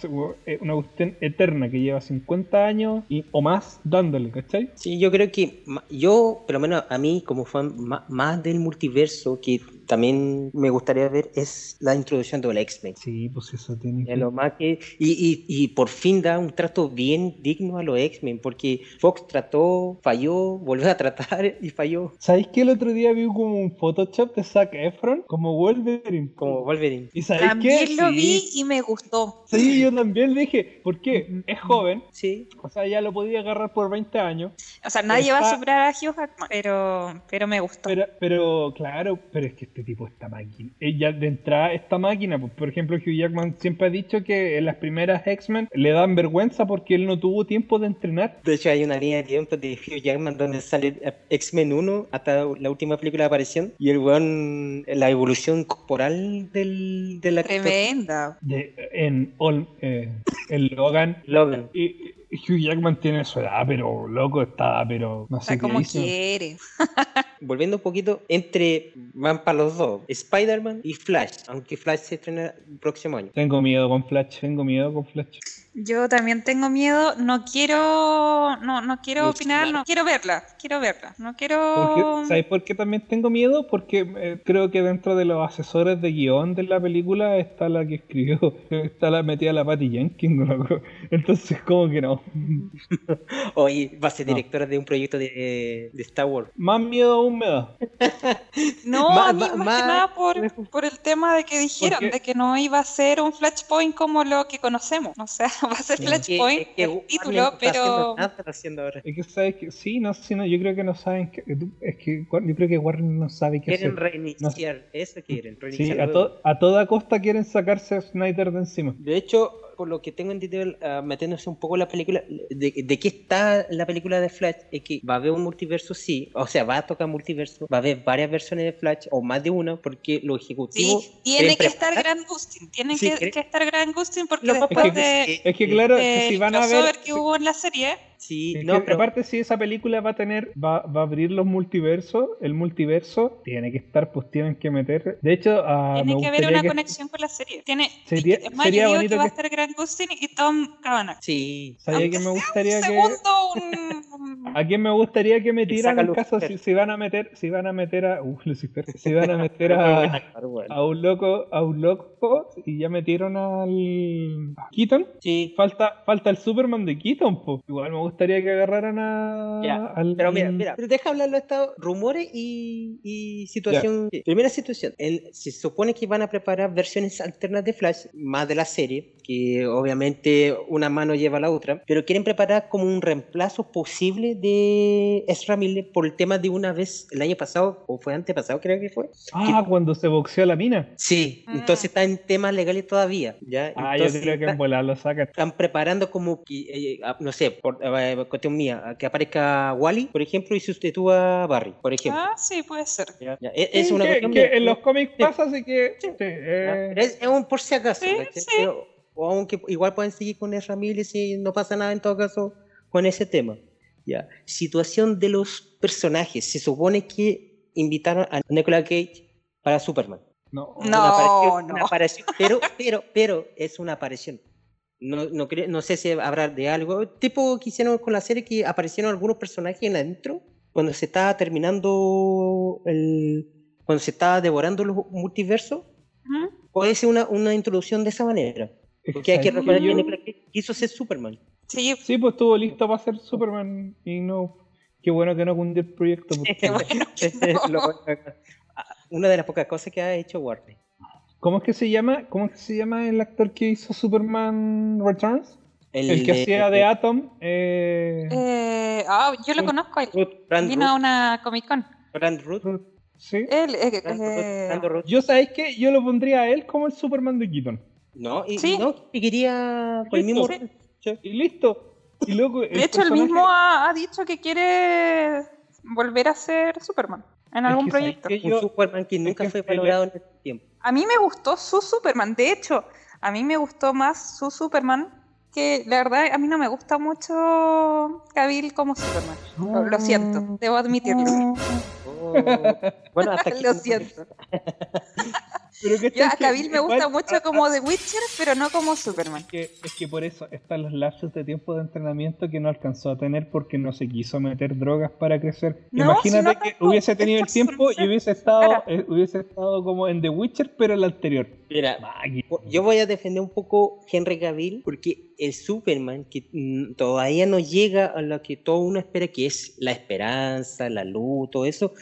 eh, una cuestión eterna que lleva 50 años y, o más dándole, ¿cachai? Sí, yo creo que yo, por lo menos a mí, como fan más del multiverso, que también me gustaría ver, es la introducción de los X-Men. Sí, pues eso tiene Es lo más que- y, y, y por fin da un trato bien digno a los X-Men, porque Fox trató, falló, volvió a tratar y falló ¿Sabéis que el otro día vi como un Photoshop de Zac Efron como Wolverine? como Wolverine. ¿Y sabéis qué? También lo Sí. vi y me gustó. Sí, yo también dije, porque es joven, Sí, o sea, ya lo podía agarrar por 20 años, O sea, nadie va a superar a Hugh Jackman, pero, pero me gustó. Pero, pero claro, pero es que este tipo está máquina. Ella de entrada esta máquina, pues, por ejemplo, Hugh Jackman siempre ha dicho que en las primeras X-Men le dan vergüenza porque él no tuvo tiempo de entrenar. de hecho hay una línea de tiempo de Hugh Jackman donde sale eh, X-Men 1 hasta la última película de aparición y el weón, la evolución corporal del, del actor Tremenda. De, en, All- eh, en Logan. Logan. Y, y Hugh Jackman tiene su edad, pero loco está, pero no sé sea, qué como hizo. quiere. *laughs* Volviendo un poquito, entre van para los dos, Spider-Man y Flash, aunque Flash se estrena el próximo año. Tengo miedo con Flash, tengo miedo con Flash. Yo también tengo miedo. No quiero. No, no quiero Mucho, opinar. claro. No quiero verla. Quiero verla. No ¿Por quiero. qué- ¿Sabes por qué también tengo miedo? Porque eh, creo que dentro de los asesores de guion de la película está la que escribió, *laughs* está la metida la Patty Jenkins, no entonces como que no. *laughs* Hoy va a ser No. directora de un proyecto de, de Star Wars. Más miedo aún me da. *laughs* No, Ma- a mí ma- más, ma- que nada por, por el tema de que dijeron, de que no iba a ser un flashpoint como lo que conocemos. O sea, *laughs* Va a ser Es que- Flashpoint es que el Warner título, no pero haciendo ahora. Es que sabes que sí, no sé, no, yo creo que no saben que es que yo creo que Warner no sabe qué Quieren hacer. reiniciar, eso quieren, Sí, reiniciar. a, el to- a toda costa quieren sacarse a Snyder de encima. De hecho, por lo que tengo entendido, ah, metiéndose un poco en la película, de, de qué está la película de Flash, es que va a haber un multiverso, sí, o sea, va a tocar multiverso, va a haber varias versiones de Flash, o más de una, porque los sí, ejecutivos... tiene quieren que estar Grant Gustin. Tiene Sí, que, estar Grant Gustin porque después es que- Es que claro, si van a ver... que hubo en la serie, Sí, Es no, que pero... aparte si esa película va a tener, va, va a abrir los multiversos, el multiverso tiene que estar, pues tienen que meter. De hecho, ah, tiene me que haber una que- conexión con la serie. Tiene, Sería- es más, sería yo digo bonito que va a que- estar Grant Gustin y Tom Cavanagh. Sí, ¿Sabía que me gustaría un que segundo, un- *laughs* a quién me gustaría que metieran en caso si, si van a meter, si van a meter a uh, *laughs* Lucifer, si van a *laughs* meter a, a un loco, a un loco y ya metieron al Keaton, Sí, falta, falta el Superman de Keaton, po. Igual me gustaría que agarraran a Ya, al Pero mira, mira, pero deja hablarlo estos rumores y, y situación. Primera situación, el- se supone que van a preparar versiones alternas de Flash, más de la serie, que obviamente una mano lleva a la otra, pero quieren preparar como un reemplazo posible de Ezra Miller por el tema de una vez el año pasado, o fue antepasado creo que fue. Ah, cuando se boxeó la mina. Sí, Mm. entonces está en temas legales todavía, ¿ya? Ah, yo Entonces, creo que en volar lo sacan. están preparando como que, eh, ah, no sé, por eh, cuestión mía, que aparezca Wally, por ejemplo, y sustituya a Barry, por ejemplo. Ah, sí, puede ser. Ya, ya, Es, es Sí, una que, cuestión que mía. en los cómics Sí. pasa, así que Sí. eh, Es, es un por si acaso. Sí, ¿cachai? sí. Pero- o aunque igual pueden seguir con Ezra Miller si no pasa nada en todo caso con ese tema. Ya. Situación de los personajes. Se supone que invitaron a Nicolas Cage para Superman. no. No. Una aparición- no. una aparición, pero, pero, pero es una aparición. No, no, creo- no sé si habrá de algo. Tipo que hicieron con la serie que aparecieron algunos personajes intro cuando se estaba terminando el. cuando se estaba devorando los multiversos. Puede ser una, una introducción de esa manera. Porque hay que ¿sabes recordar que quiso ser Superman. Sí, Sí, pues estuvo listo para ser Superman y no. Qué bueno que no cundió el proyecto. pues. *laughs* qué bueno que *laughs* no. Una de las pocas cosas que ha hecho Warner. ¿Cómo es que se llama? ¿Cómo es que se llama el actor que hizo Superman Returns? El, que de- hacía de Atom. Eh... Eh, ah, yo lo conozco. él. Vino a una Comic Con. Brand Ruth- Sí. Él, eh, Brand Ruth- eh, Brand Ruth. Yo, ¿sabéis qué? Yo lo pondría a él como el Superman de Keaton. No, y, Sí. y no, y quería con el mismo. Sí. Y listo. Y luego, de hecho, él mismo ha, ha dicho que quiere volver a ser Superman en Es algún que ¿sabéis proyecto. qué? Un Yo- Superman que nunca que fue el- valorado en este tiempo. A mí me gustó su Superman. De hecho, a mí me gustó más su Superman. Que la verdad, a mí no me gusta mucho Cavill como Superman. Lo, lo siento, debo admitirlo. Oh. Bueno, hasta *laughs* aquí. Lo siento. Pero que Yo a es que Cavill me gusta igual- mucho como The Witcher, pero no como Superman. Es que, es que por eso están los lapsos de tiempo de entrenamiento que no alcanzó a tener porque no se quiso meter drogas para crecer. No, Imagínate si no que hubiese es tenido el tiempo y hubiese estado, eh, hubiese estado como en The Witcher, pero el anterior. Mira, yo voy a defender un poco Henry Cavill porque el Superman que todavía no llega a lo que todo uno espera que es la esperanza, la luz, todo eso.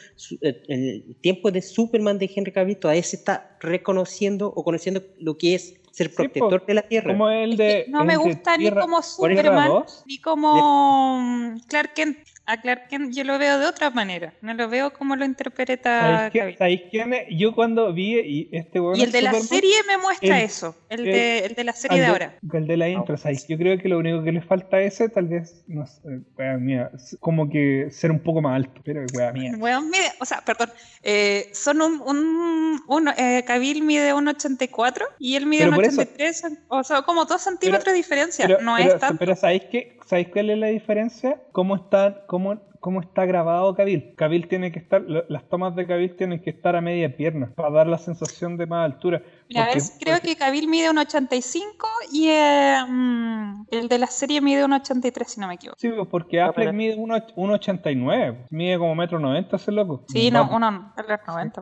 El tiempo de Superman de Henry Cavill todavía se está reconociendo o conociendo lo que es ser protector de la Tierra. Como el Es de. que no el me gusta ni como Superman, 2. ni como Clark Kent. A Clark Kent yo lo veo de otra manera. No lo veo como lo interpreta ¿Sabéis, quién es? Yo cuando vi y este weón Y el de la serie me muestra el- eso. El, el- de, el de la serie de ahora. El de la intro, ¿sabéis? Yo creo que lo único que le falta a ese, tal vez, no sé, wea mía, como que ser un poco más alto, pero wea mía. Weón mide, o sea, perdón, eh, son un, un, uno, eh, Cavill mide 1,84 y él mide Pero por eso- 1,83, o sea, como dos centímetros de diferencia, Pero, no pero, es tanto. pero ¿sabéis qué? ¿Sabéis cuál es la diferencia? ¿Cómo está, cómo, cómo está grabado Cavill? Cavill tiene que estar, las tomas de Cavill tienen que estar a media pierna para dar la sensación de más altura. Mira, a ver, creo porque- que Cavill mide 1,85 y eh, mm, el de la serie mide 1,83 si no me equivoco. Sí, pues, porque Affleck mide uno- 1,89, mide como metro noventa ese loco. Sí, no, Va- uno, el de los 90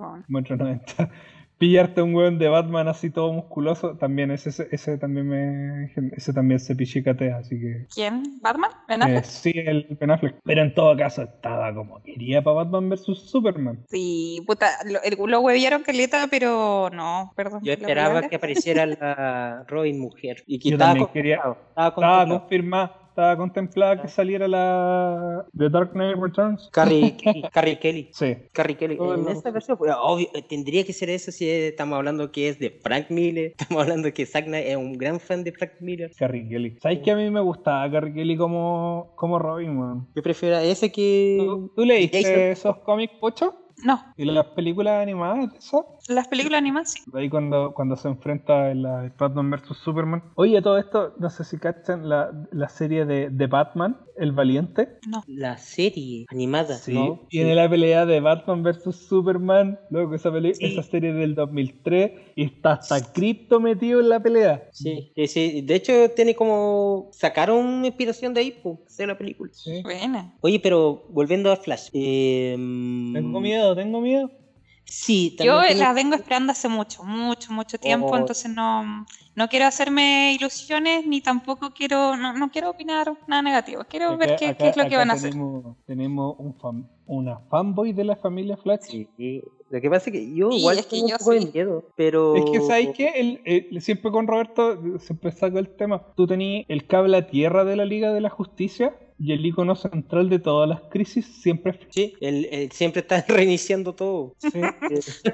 pillarte un weón de Batman así todo musculoso, también ese, ese, ese también me ese también se pichicatea, así que ¿Quién? ¿Batman? ¿Ben eh, sí, el Ben Affleck. Pero en todo caso estaba como quería para Batman vs Superman. Sí, puta, lo, el- lo huevearon caleta, pero no, perdón. Yo esperaba que apareciera la Robin mujer. Y que Yo estaba también quería- estaba confirmada, estaba contemplada que saliera la The Dark Knight Returns. Carrie *laughs* Kelly. Carrie Kelly. Sí. Carrie Kelly. Todo En esta mundo. versión, pues, obvio, eh, tendría que ser eso si estamos hablando que es de Frank Miller. *laughs* Estamos hablando que Zack Snyder es un gran fan de Frank Miller. Carrie Kelly. ¿Sabes que a mí me gustaba Carrie Kelly como, como Robin, weón? Yo prefiero a ese que. ¿Tú, tú leíste Jason. esos cómics, Pocho? No, ¿Y las películas animadas de esas? las películas animadas sí. Ahí cuando, cuando se enfrenta en la Batman vs Superman. Oye, todo esto, no sé si cachan la, la serie de, de Batman, El Valiente. No. La serie animada, Sí, ¿no? tiene la pelea de Batman vs Superman, luego esa, pele- Sí. esa serie del 2003, y está hasta Crypto metido en la pelea. Sí, sí, sí. De hecho, tiene como. Sacaron inspiración de ahí, pues, hacer la película. Sí. Buena. Oye, pero volviendo a Flash. eh, Tengo miedo, tengo miedo. Sí, Yo también tiene- la vengo esperando hace mucho, mucho, mucho tiempo, Oh. entonces no, no quiero hacerme ilusiones ni tampoco quiero, no, no quiero opinar nada negativo. Quiero ver Acá- qué, acá- qué es lo que van a hacer. tenemos, Tenemos un fan- una fanboy de la familia Flash. Sí, lo que pasa es que yo Sí, igual es que tengo un yo poco sí. de miedo, pero... Es que, ¿sabes qué? El- el- siempre con Roberto, siempre saco el tema. Tú tenías el cable a tierra de la Liga de la Justicia y el icono central de todas las crisis siempre es Sí, él, él siempre está *laughs* reiniciando todo. Sí.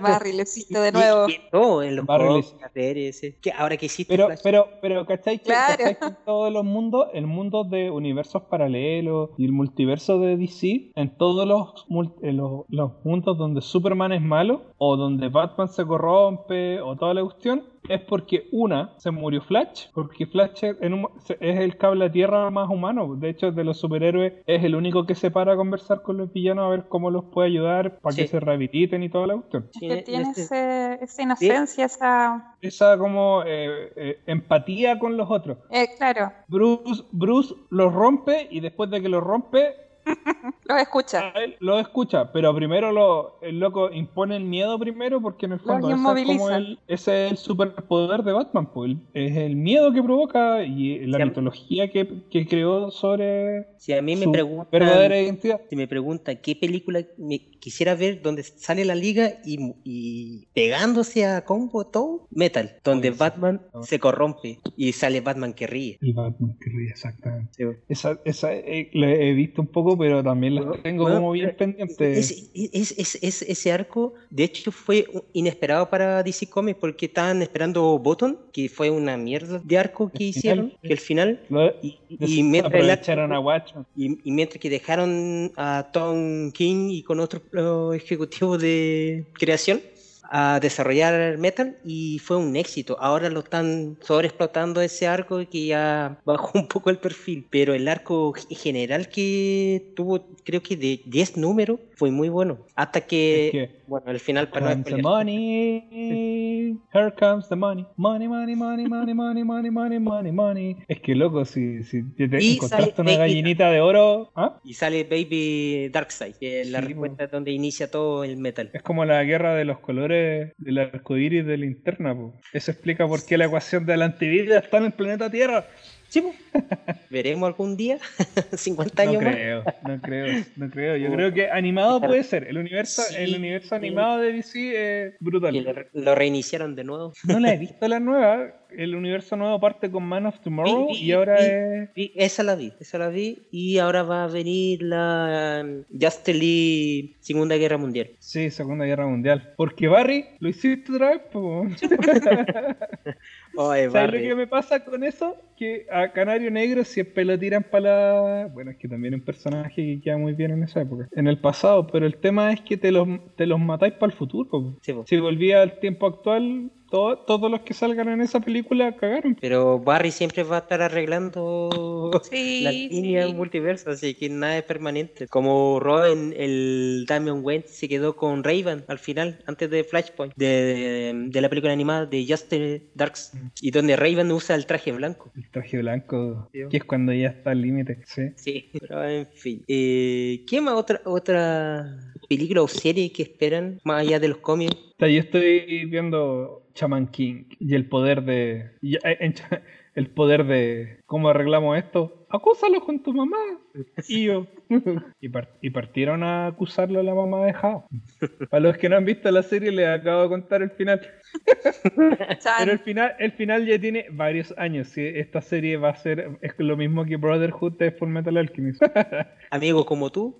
Barry, lo hiciste de nuevo. todo, en los Barry juegos, series, eh, que ahora que existe Pero, Flash, pero, pero, ¿cachai? Que, Claro. ¿cachai que en todos los mundos, el mundo de universos paralelos y el multiverso de DC, en todos los, en los, los mundos donde Superman es malo, o donde Batman se corrompe, o toda la cuestión, es porque una, se murió Flash, porque Flash es, en un- es el cable a tierra más humano. De hecho, de los superhéroes es el único que se para a conversar con los villanos a ver cómo los puede ayudar para que se rehabiliten y toda la cuestión. Es que en tiene este- ese- esa inocencia, esa... Esa como eh, eh, empatía con los otros. eh, claro, Bruce, Bruce los rompe y después de que los rompe, *laughs* los escucha. a él lo escucha. Pero primero lo, el loco impone el miedo primero porque en el fondo ese es, como el, ese es el superpoder de Batman. Pues, es el miedo que provoca y la mitología que, que creó sobre si a mí me su preguntan... verdadera identidad. Si me preguntan qué película me quisiera ver donde sale la liga y, y pegándose a combo todo, Metal, donde sí. Batman se corrompe y sale Batman que ríe. El Batman que ríe, exactamente. Sí. Esa, esa eh, la he visto un poco, pero también la Bueno, tengo bueno, como bien eh, pendiente. Es- es- es- es- ese arco, de hecho, fue inesperado para DC Comics porque estaban esperando Bottom, que fue una mierda de arco que El hicieron, final. que el final, Lo- y, y mientras a Watchmen. y, y mientras que dejaron a Tom King y con otros ejecutivos de creación a desarrollar Metal y fue un éxito. Ahora lo están sobreexplotando ese arco que ya *laughs* bajó un poco el perfil, pero el arco general que tuvo creo que de 10 números fue muy bueno. Hasta que, Es que- bueno, al final para no Comes the spoilear. money, here comes the money, money, money, money, money, money, money, money, money, money. Es que loco, si, si te Y encontraste una Baby gallinita de oro, ¿ah? Y sale Baby Darkseid, que es la Sí, respuesta donde inicia todo el metal. es como la guerra de los colores del arco iris de linterna. po. Eso explica por qué la ecuación de la antivida está en el planeta Tierra. Sí. *laughs* Veremos algún día, *laughs* 50 No años más. creo, no creo, no creo. Yo creo que animado puede ser. El universo, Sí, el universo animado de DC es brutal. Lo, lo reiniciaron de nuevo. *laughs* No la he visto la nueva. El universo nuevo parte con Man of Tomorrow y ahora es. esa la vi, esa la vi. Y ahora va a venir la um, Justice League Segunda Guerra Mundial. Sí, Segunda Guerra Mundial. Porque Barry, lo hiciste otra vez. Oye, ¿Sabes lo que me pasa con eso? Que a Canario Negro siempre lo tiran para la... Bueno, es que también es un personaje que queda muy bien en esa época. En el pasado, pero el tema es que te los, te los matáis para el futuro. po. Sí, po. Si volvía al tiempo actual, todo- todos los que salgan en esa película cagaron. Pero Barry siempre va a estar arreglando *laughs* Sí, la línea sí. multiverso, así que nada es permanente. Como Robin, el Damian Wayne se quedó con Raven al final, antes de Flashpoint, de, de la película animada de Justice Darks, y donde Raven usa el traje blanco. El traje blanco, Sí. que es cuando ya está al límite. Sí. Sí, *laughs* pero en fin. Eh, ¿Qué más otra, otra película o serie que esperan, más allá de los cómics? Yo estoy viendo Chaman King y el poder de. eh, el poder de. ¿Cómo arreglamos esto? Acúsalo con tu mamá. *laughs* Y yo. y, par- y partieron a acusarlo a la mamá de Jao. Para los que no han visto la serie, les acabo de contar el final. Pero el final, el final ya tiene varios años. ¿sí? Esta serie va a ser es lo mismo que Brotherhood de Full Metal Alchemist. *laughs* Amigos como tú.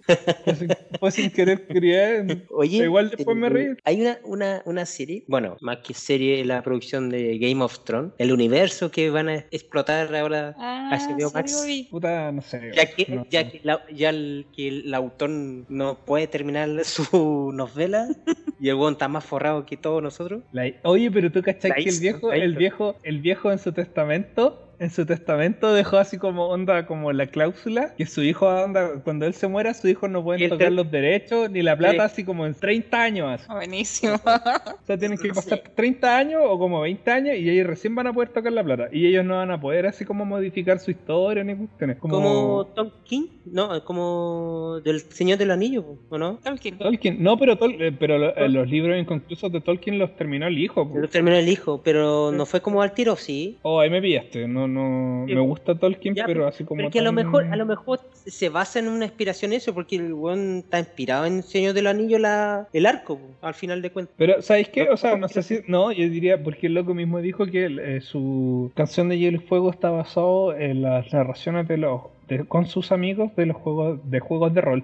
fue, sin, querer querer. Oye, Igual después me reí. Hay una, una, una serie, bueno, más que serie, la producción de Game of Thrones, el universo que van a explotar ahora Ah, HBO sí, Max. Vi. Puta, no sé. Ya que, no- ya que, la- ya el, que el autor no puede terminar *laughs* su novela *laughs* y el weón está más forrado que todos nosotros. La- oye, pero tú cachai La que el viejo, el viejo, el viejo en su testamento, en su testamento dejó así como onda, como la cláusula, que su hijo onda, cuando él se muera, su hijo no Y puede el tocar los derechos ni la plata Sí. así como en 30 años. así. Buenísimo. O sea, tienen que pasar 30 años o como 20 años y ellos recién van a poder tocar la plata. Y ellos no van a poder así como modificar su historia ni cuestiones. Como, Como Tom King, no, como del Señor del Anillo, ¿o no? Tolkien. Tolkien. No, pero, Tol- eh, pero lo- eh, los libros inconclusos de Tolkien los terminó el hijo. po. Lo terminó el hijo, pero no fue como al tiro, sí. Oh, ahí me pillaste. No, no, me gusta Tolkien, Ya, pero así como. Porque a lo mejor, a lo mejor se basa en una inspiración eso, porque el weón está inspirado en Señor del Anillo la, el arco, al final de cuentas. Pero, ¿sabéis qué? O sea, no sé si. No, yo diría, porque el loco mismo dijo que eh, su canción de Hielo y Fuego está basado en las narraciones de los. De- con sus amigos de los juegos de juegos de rol.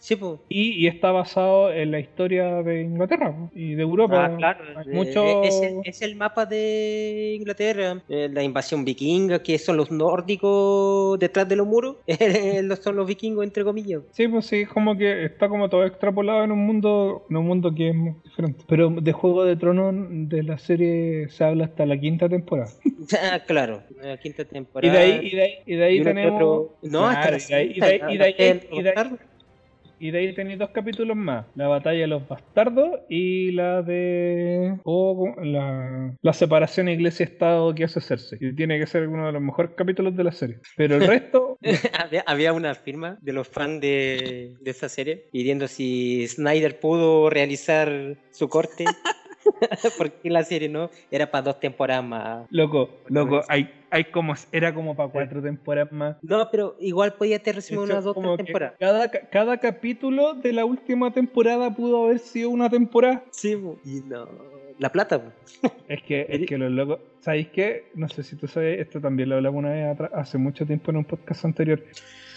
Sí, pues. Y, y está basado en la historia de Inglaterra y de Europa. Ah, claro. Hay eh, mucho- Es, el, es el mapa de Inglaterra, eh, la invasión vikinga, que son los nórdicos detrás de los muros, *laughs* los- son los vikingos, entre comillas. Sí, pues sí, como que está como todo extrapolado en un mundo, en un mundo que es muy diferente. Pero de Juego de Tronos de la serie se habla hasta la quinta temporada. *laughs* Ah, claro, la quinta Y temporada. de ahí, y de ahí, y de ahí y uno que tenemos. otro- No, hasta Claro, la y de ahí, y de ahí, y de ahí, y de ahí- y de ahí tenéis dos capítulos más. La batalla de los bastardos y la de... o la, la separación iglesia-estado que hace Cersei. Y tiene que ser uno de los mejores capítulos de la serie. Pero el resto... *laughs* había, había una firma de los fans de, de esa serie pidiendo si Snyder pudo realizar su corte. *laughs* *laughs* Porque la serie no era para dos temporadas más. Loco, loco, hay, hay como, era como para cuatro temporadas más. No, pero igual podía tener Esto unas dos tres temporadas. Cada, ca- cada capítulo de la última temporada pudo haber sido una temporada. Sí, y no. La plata. *laughs* Es que, es que los locos. ¿Sabéis qué? No sé si tú sabes, esto también lo hablamos una vez atrás, hace mucho tiempo en un podcast anterior.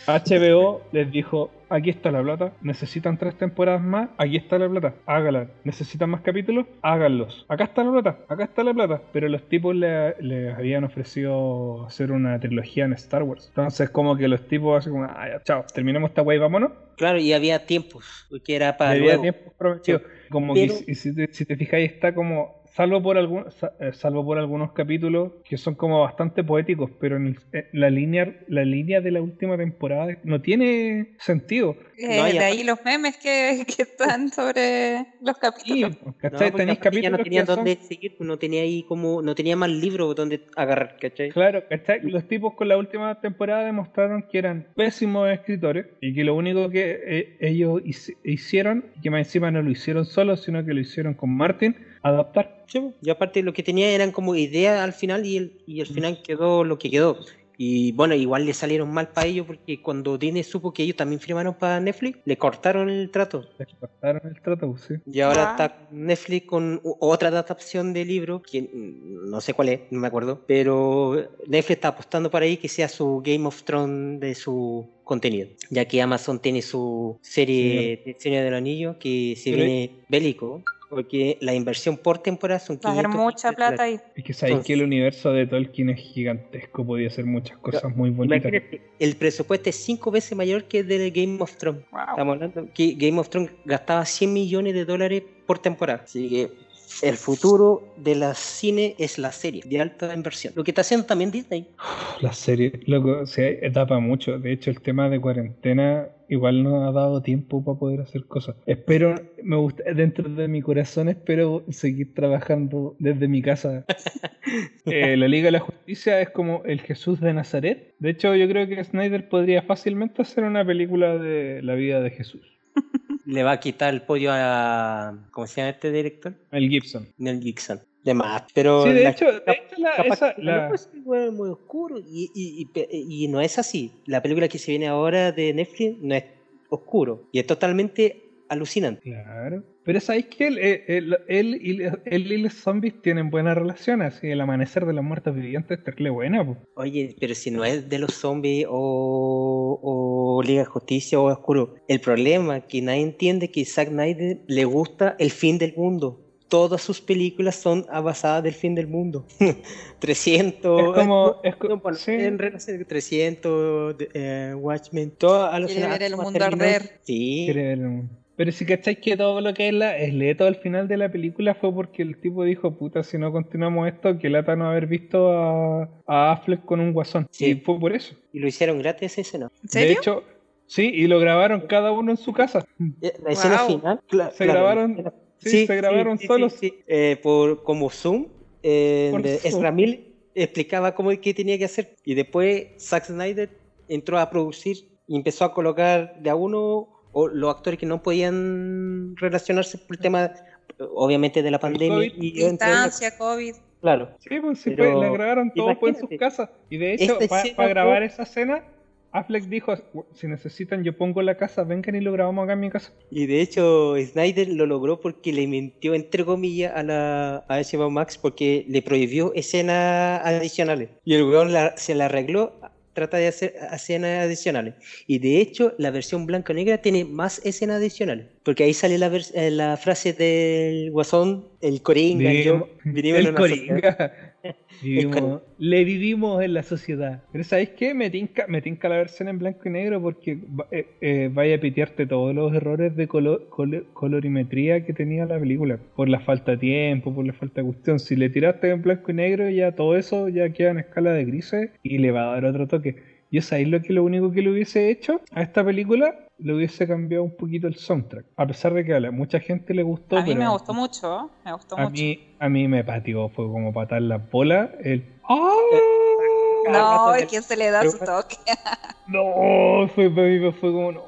HBO les dijo: aquí está la plata, necesitan tres temporadas más, aquí está la plata, hágala. ¿Necesitan más capítulos? Háganlos. Acá está la plata, acá está la plata. Pero los tipos le- les habían ofrecido hacer una trilogía en Star Wars. Entonces, como que los tipos, así como, ah, ya, chao, terminemos esta wey, vámonos. Claro, y había tiempos, porque era para Había luego. tiempo prometido. Como Pero- que, y si te, si te fijáis, está como, salvo por, algún, sa- eh, salvo por algunos capítulos que son como bastante poéticos, pero en el- eh, la, línea, la línea de la última temporada no tiene sentido. Eh, No, y de ahí los memes que, que están sobre los Sí, capítulos. No, ¿cachai? porque Tenéis aparte ya capítulos no tenía son- dónde seguir, pues, no tenía ahí como, no tenía más libros donde agarrar, ¿cachai? Claro, ¿cachai? Los tipos con la última temporada demostraron que eran pésimos escritores y que lo único que eh, ellos hici- hicieron, que más encima no lo hicieron solos, sino que lo hicieron con Martin, adaptar. Sí, pues, y aparte lo que tenía eran como ideas al final y, el, y al final quedó lo que quedó. Y bueno, igual le salieron mal para ellos porque cuando Disney supo que ellos también firmaron para Netflix, le cortaron el trato. Les cortaron el trato, pues, sí. Y ahora Ah. está Netflix con otra adaptación de libro, que mm, no sé cuál es, no me acuerdo, pero Netflix está apostando para ahí que sea su Game of Thrones de su contenido, ya que Amazon tiene su serie de Señor del Anillo que se Pero- viene bélico, porque la inversión por temporada son Va a haber 500 mucha millones de plata ahí. Es que sabéis que el universo de Tolkien es gigantesco, podía hacer muchas cosas muy bonitas. El presupuesto es cinco veces mayor que el del Game of Thrones. Wow. Estamos hablando que Game of Thrones gastaba 100 millones de dólares por temporada. Así que El futuro de la cine es la serie de alta inversión. Lo que está haciendo también Disney. La serie, loco, se etapa mucho. De hecho, el tema de cuarentena igual no ha dado tiempo para poder hacer cosas. Espero, me gusta, dentro de mi corazón espero seguir trabajando desde mi casa. *laughs* Eh, la Liga de la Justicia es como el Jesús de Nazaret. De hecho, yo creo que Snyder podría fácilmente hacer una película de la vida de Jesús. Le va a quitar el podio a. ¿Cómo se llama este director? El Gibson. Neil Gibson. De más, pero. Sí, de la- hecho, de hecho la- esa- la- es muy, oscuro y, y- y y no es así. La película que se viene ahora de Netflix no es oscuro y es totalmente alucinante. Claro. Pero sabéis que él, eh, él, él y, él y los zombies tienen buena relación, así el amanecer de los muertos vivientes es terrible buena, po. Oye, pero si no es de los zombies o, o Liga de Justicia o Oscuro, el problema es que nadie entiende que Zack Snyder le gusta el fin del mundo. Todas sus películas son a- basadas del fin del mundo. *laughs* 300. Es como- es no, bueno, sí. en relación 300, de- eh, Watchmen, todo Quiere alucinante ver el mundo terminó. arder. Sí. Quiere ver el mundo. Pero si cacháis que todo lo que es la es leto al final de la película fue porque el tipo dijo, puta, si no continuamos esto, que lata no haber visto a, a Affleck con un guasón. Sí. Y fue por eso. Y lo hicieron gratis esa escena. ¿En serio? De hecho, sí, y lo grabaron cada uno en su casa. Eh, La escena Wow. final. Se claro, grabaron- sí, se grabaron sí, solos. sí. Eh, por, como Zoom. Eh, Por de Zoom. Ezra Miller explicaba cómo qué tenía que hacer. Y después Zack Snyder entró a producir y empezó a colocar de a uno o los actores que no podían relacionarse por el tema, obviamente, de la pandemia. COVID. Y Distancia, COVID. Claro. Sí, pues sí, Pero fue, la grabaron todos pues, en sus casas. Y de hecho, para escena grabar fue- esa escena, Affleck dijo, si necesitan yo pongo la casa, vengan y lo grabamos acá en mi casa. Y de hecho, Snyder lo logró porque le mintió, entre comillas, a la a HBO Max porque le prohibió escenas adicionales. Y el weón la- se la arregló, trata de hacer escenas adicionales. Y de hecho, la versión blanco negra tiene más escenas adicionales. Porque ahí sale la, vers- eh, la frase del guasón, el coringa, yo, *laughs* el. Coringa. *laughs* Vivimos- le vivimos en la sociedad. Pero ¿sabéis qué? Me tinca, me tinca la versión en blanco y negro porque eh, eh, vaya a pitearte todos los errores de colo- colo- colorimetría que tenía la película. Por la falta de tiempo, por la falta de cuestión. Si le tiraste en blanco y negro, ya todo eso ya queda en escala de grises y le va a dar otro toque. Yo sabéis lo que lo único que le hubiese hecho a esta película, le hubiese cambiado un poquito el soundtrack. A pesar de que a la- mucha gente le gustó, A mí pero me gustó mucho, me gustó a mucho. mí, a mí me pateó, fue como patar la bola. El ¡Ah! No, es que se le da pero- su toque. *laughs* No, fue para mí fue como no.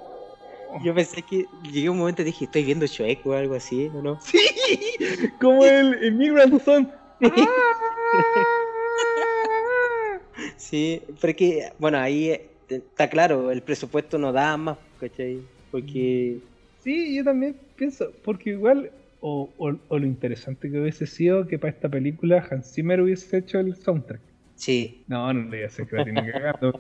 Yo pensé que llegué a un momento y dije, estoy viendo Shrek o algo así, ¿o no? Sí, como el, el Migrant Son. *laughs* Sí, pero que, bueno, ahí eh, está claro, el presupuesto no da más, ¿cachai? Porque, Sí, yo también pienso, porque igual, o, o- o lo interesante que hubiese sido que para esta película Hans Zimmer hubiese hecho el soundtrack. sí, No, no le voy a hacer que la tiene no.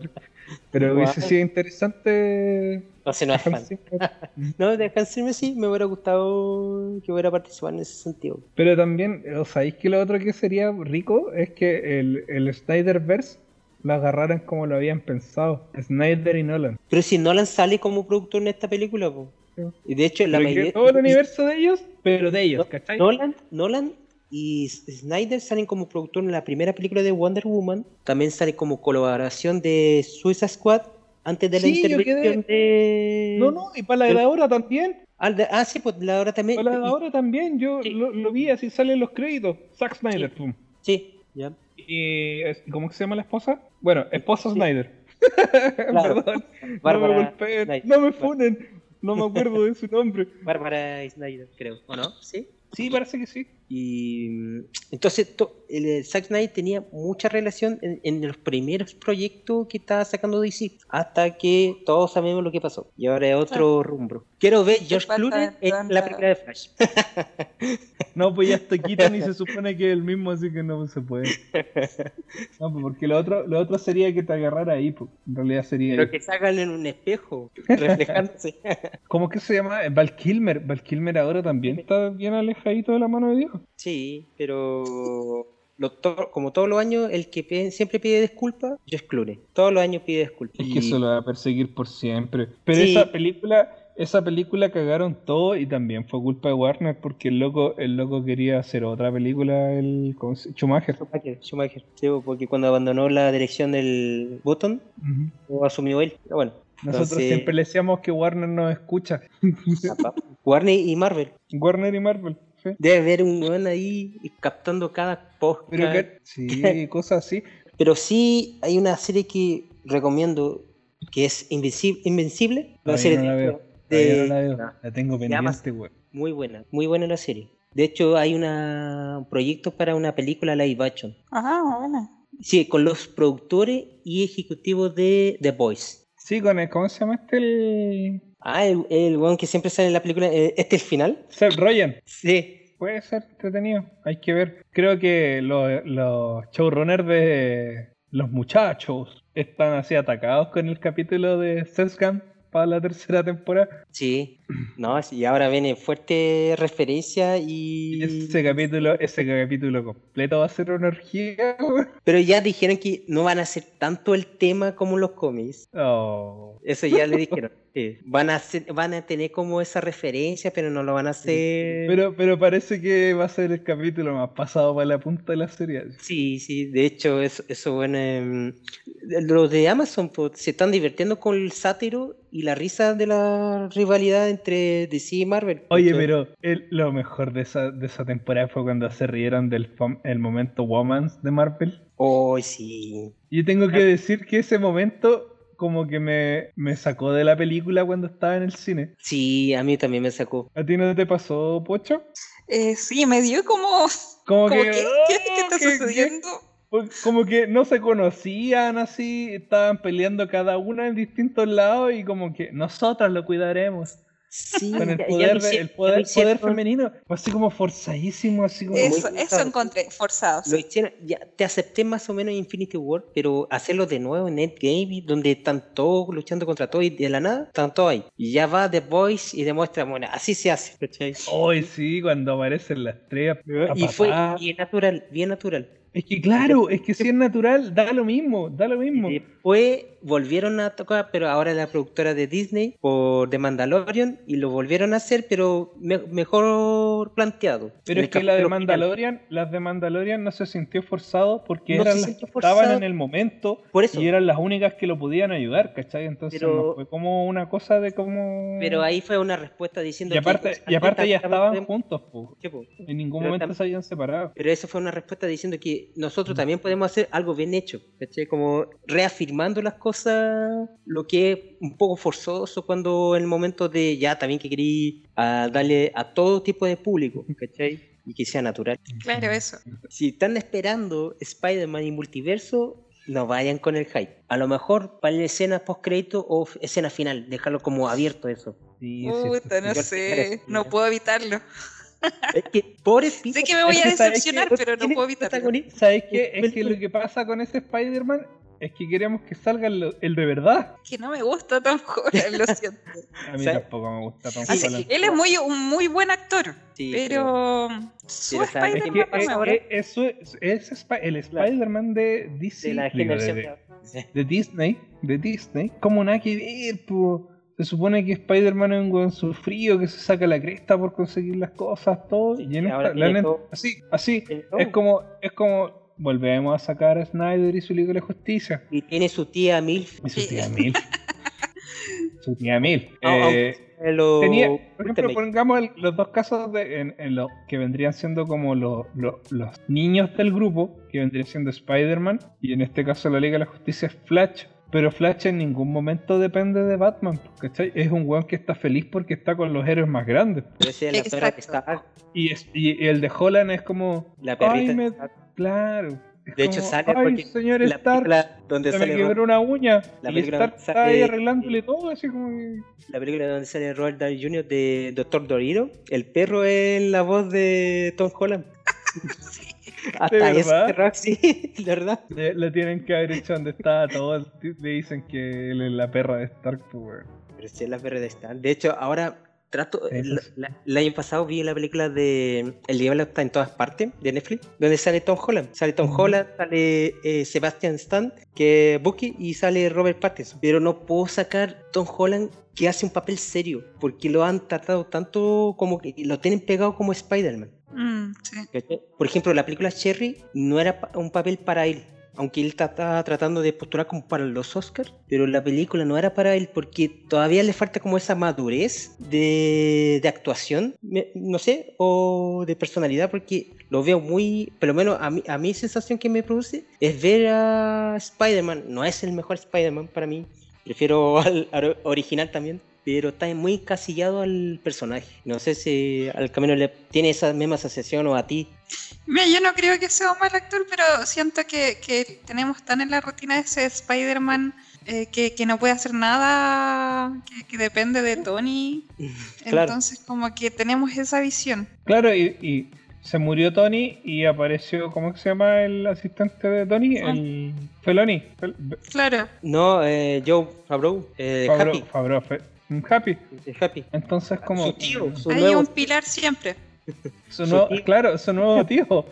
Pero hubiese sido interesante. no sé, no es fan. *laughs* No, de Hans Zimmer sí, me hubiera gustado que hubiera participado en ese sentido. Pero también, ¿os sabéis que lo otro que sería rico es que el, el Snyderverse lo agarraran como lo habían pensado? Snyder y Nolan. Pero si Nolan sale como productor en esta película, po. Sí. y de hecho la mayoría... todo el universo de ellos, pero de ellos, No- ¿cachai? Nolan, Nolan y Snyder salen como productor en la primera película de Wonder Woman. También sale como colaboración de Suicide Squad antes de la Sí, yo intervención de... No, no, y para la de ahora también. Ah, de- ah, sí, pues la hora también. Para la de y- ahora también, yo Sí. lo, lo vi, así salen los créditos. Zack Snyder, Sí. pum. Sí, ya. Y, es- ¿cómo que se llama la esposa? Bueno, esposa Sí. Snyder. *laughs* Claro. Perdón, no Bárbara me golpeen, Snyder. no me funen, no me acuerdo de su nombre. Bárbara Snyder, creo, ¿o no? Sí. Sí, parece que sí. Y mm, entonces to- el, el Zack Snyder tenía mucha relación en, en los primeros proyectos que estaba sacando DC, hasta que todos sabemos lo que pasó. Y ahora es otro rumbo. Quiero ver George Clooney en la película de Flash. *laughs* No, pues ya está quitan y se *laughs* supone que es el mismo, así que no se puede. No, pues porque lo otro, lo otro sería que te agarrara ahí, pues. En realidad sería. Pero que salgan en un espejo, *laughs* reflejándose. ¿Cómo que se llama? Val Kilmer. Val Kilmer ahora también está bien alejadito de la mano de Dios. Sí, pero lo to- como todos los años, el que pide- siempre pide disculpas, George Clooney. Todos los años pide disculpas. Es Y- que eso lo va a perseguir por siempre. Pero Sí. esa película, esa película cagaron todo y también fue culpa de Warner porque el loco, el loco quería hacer otra película, el ¿cómo se- Schumacher. Schumacher, Schumacher. Sí, porque cuando abandonó la dirección del Button, lo asumió él. Pero bueno. Nosotros entonces, siempre le decíamos que Warner nos escucha. Warner y Marvel. Warner y Marvel. Debe haber un weón ahí captando cada post. Pero que, sí, *laughs* cosas así. Pero sí hay una serie que recomiendo que es Invencible. Invencible una Todavía serie no la de- veo. De- no la veo. no, La tengo pendiente. Muy buena, muy buena la serie. De hecho, hay una, un proyecto para una película live action. Ah, bueno. Sí, con los productores y ejecutivos de The Voice. Sí, con el, ¿cómo se llama este? El... Ah, el, el weón que siempre sale en la película. eh, ¿Este es el final? Seth Rogen. Sí. Puede ser entretenido, hay que ver. Creo que los, los showrunners de los muchachos están así atacados con el capítulo de Sescam para la tercera temporada. Sí. No, y ahora viene fuerte referencia y... Y ese capítulo, ese capítulo completo va a ser una orgía. Pero ya dijeron que no van a hacer tanto el tema como los cómics. Oh. Eso ya le dijeron. Sí. Van a hacer, van a tener como esa referencia, pero no lo van a hacer. Pero, pero parece que va a ser el capítulo más pasado para la punta de la serie. Sí, sí, de hecho, eso, eso bueno. los de Amazon pues, se están divirtiendo con el sátiro y la risa de la rivalidad entre DC y Marvel. Oye, ¿cachai? pero el- lo mejor de esa, de esa temporada fue cuando se rieron del el momento Womans de Marvel. Oh, sí. Yo tengo que decir que ese momento como que me, me sacó de la película cuando estaba en el cine. Sí, a mí también me sacó. ¿A ti no te pasó, Pocho? Eh, sí, me dio como. Como, como que... que, ¿qué, qué está ¡oh! que- sucediendo? Que- como que no se conocían así, estaban peleando cada una en distintos lados y como que nosotras lo cuidaremos. Sí, Con el poder, hici- el poder, poder femenino. Fue así como forzadísimo, así como... Eso, eso encontré, forzado. Lo hicieron, ya te acepté más o menos en Infinity War, pero hacerlo de nuevo en Endgame, donde están todos luchando contra todo y de la nada, están todos ahí. Y ya va The Voice y demuestra, bueno, así se hace. ¿cachai? Hoy sí, cuando aparecen las estrellas. Y fue papá. bien natural, bien natural. Es que claro, es que si es natural, da lo mismo, da lo mismo. Y después volvieron a tocar, pero ahora la productora de Disney por The Mandalorian y lo volvieron a hacer, pero me- mejor planteado. Pero es que la de. Mandalorian, las de Mandalorian no se sintió forzado porque No eran las que sintió estaban en el momento Por eso. y eran las únicas que lo podían ayudar, ¿cachai? Entonces Pero- no fue como una cosa de como... Pero ahí fue una respuesta diciendo y aparte, que y aparte ya estaban juntos, po. En ningún Pero momento se habían separado. Pero eso fue una respuesta diciendo que Mm. nosotros también podemos hacer algo bien hecho, ¿cachai? Como reafirmando las cosas, lo que es un poco forzoso cuando en el momento de ya también que querí ah, darle a todo tipo de público, ¿cachai? Y que sea natural. Claro, eso. Si están esperando Spider-Man y multiverso, no vayan con el hype. A lo mejor para la escena post crédito o escena final, dejarlo como abierto eso. Sí, Puta, no sé, no puedo evitarlo. Es que pobre Peter, Sé que me voy Es a que decepcionar, que pero no puedo evitarlo. ¿Sabes qué? Es que lo que pasa con ese Spider-Man es que queremos que salga el, el de verdad. Que no me gusta Tom Holland, lo siento. A mí ¿Sabes? tampoco me gusta Tom Sí, Holland. Él es muy, un muy buen actor, Sí, pero su pero ¿sabes Es que Spider-Man es, gusta. es- es- es Spi- el Spider-Man de DC, de la generación. de- de- de Disney, de Disney, como nada que ver, po. Se supone que Spider-Man es un weón sufrido que se saca la cresta por conseguir las cosas, todo. Y en Y esta, la neta- así, así, es como, es como volvemos a sacar a Snyder y su Liga de la Justicia. Y tiene su tía Milf. Y su tía Mil. *laughs* su tía Mil. Eh, aunque lo- tenía, por ejemplo, Cuéntame. pongamos el- los dos casos de, en, en lo que vendrían siendo como lo- lo- los niños del grupo, que vendría siendo Spider-Man, y en este caso la Liga de la Justicia es Flash. Pero Flash en ningún momento depende de Batman, ¿cachai? Es un weón que está feliz porque está con los héroes más grandes. Pero esa es la perra Exacto. Stark, Y, es, y el de Holland es como. la perrita Ay, me-. Claro. Es De hecho, como, sale Ay, porque señor la Stark, película donde se me sale quebró Ro- una uña. la y película Stark donde está ahí sale- arreglándole todo, así como. que- la película donde sale Robert Downey Jr. de Doctor Dorito, el perro es la voz de Tom Holland. *laughs* Hasta ¿De eso, verdad? *laughs* de verdad. Le, le tienen que haber hecho donde estaba todo. Le dicen que él es la perra de Stark, pues. Pero sí es la perra de Stark. De hecho, ahora trato. Sí, el, año pasado vi la película de El Diablo está en todas partes, de Netflix, donde sale Tom Holland. Sale Tom. Holland, sale eh, Sebastian Stan, que es Bucky, y sale Robert Pattinson. Pero no puedo sacar Tom Holland que hace un papel serio, porque lo han tratado tanto como que lo tienen pegado como Spider-Man. Mm. Por ejemplo, la película Cherry no era pa- un papel para él, aunque él ta- estaba tratando de postular como para los Oscars, pero la película no era para él porque todavía le falta como esa madurez de, actuación, no sé, o de personalidad, porque lo veo muy, por lo menos a mí, a mí sensación que me produce es ver a Spider-Man, no es el mejor Spider-Man para mí, prefiero *laughs* al, al original también. Pero está muy encasillado al personaje. No sé si al camino le tiene esa misma asociación o a ti. Mira, yo no creo que sea un mal actor, pero siento que, que tenemos tan en la rutina ese Spider-Man eh, que, que no puede hacer nada, que, que depende de Tony. *laughs* Claro. Entonces, como que tenemos esa visión. Claro, y, y se murió Tony y apareció, ¿cómo que se llama el asistente de Tony? Ah. El Feloni. Fel- Claro. No, eh, Joe Favreau, eh, Fabro- Happy. Happy. Happy. Entonces, como. Su tío, su Hay nuevo un pilar siempre. Su su nuevo- tío. claro, su nuevo tío. *laughs*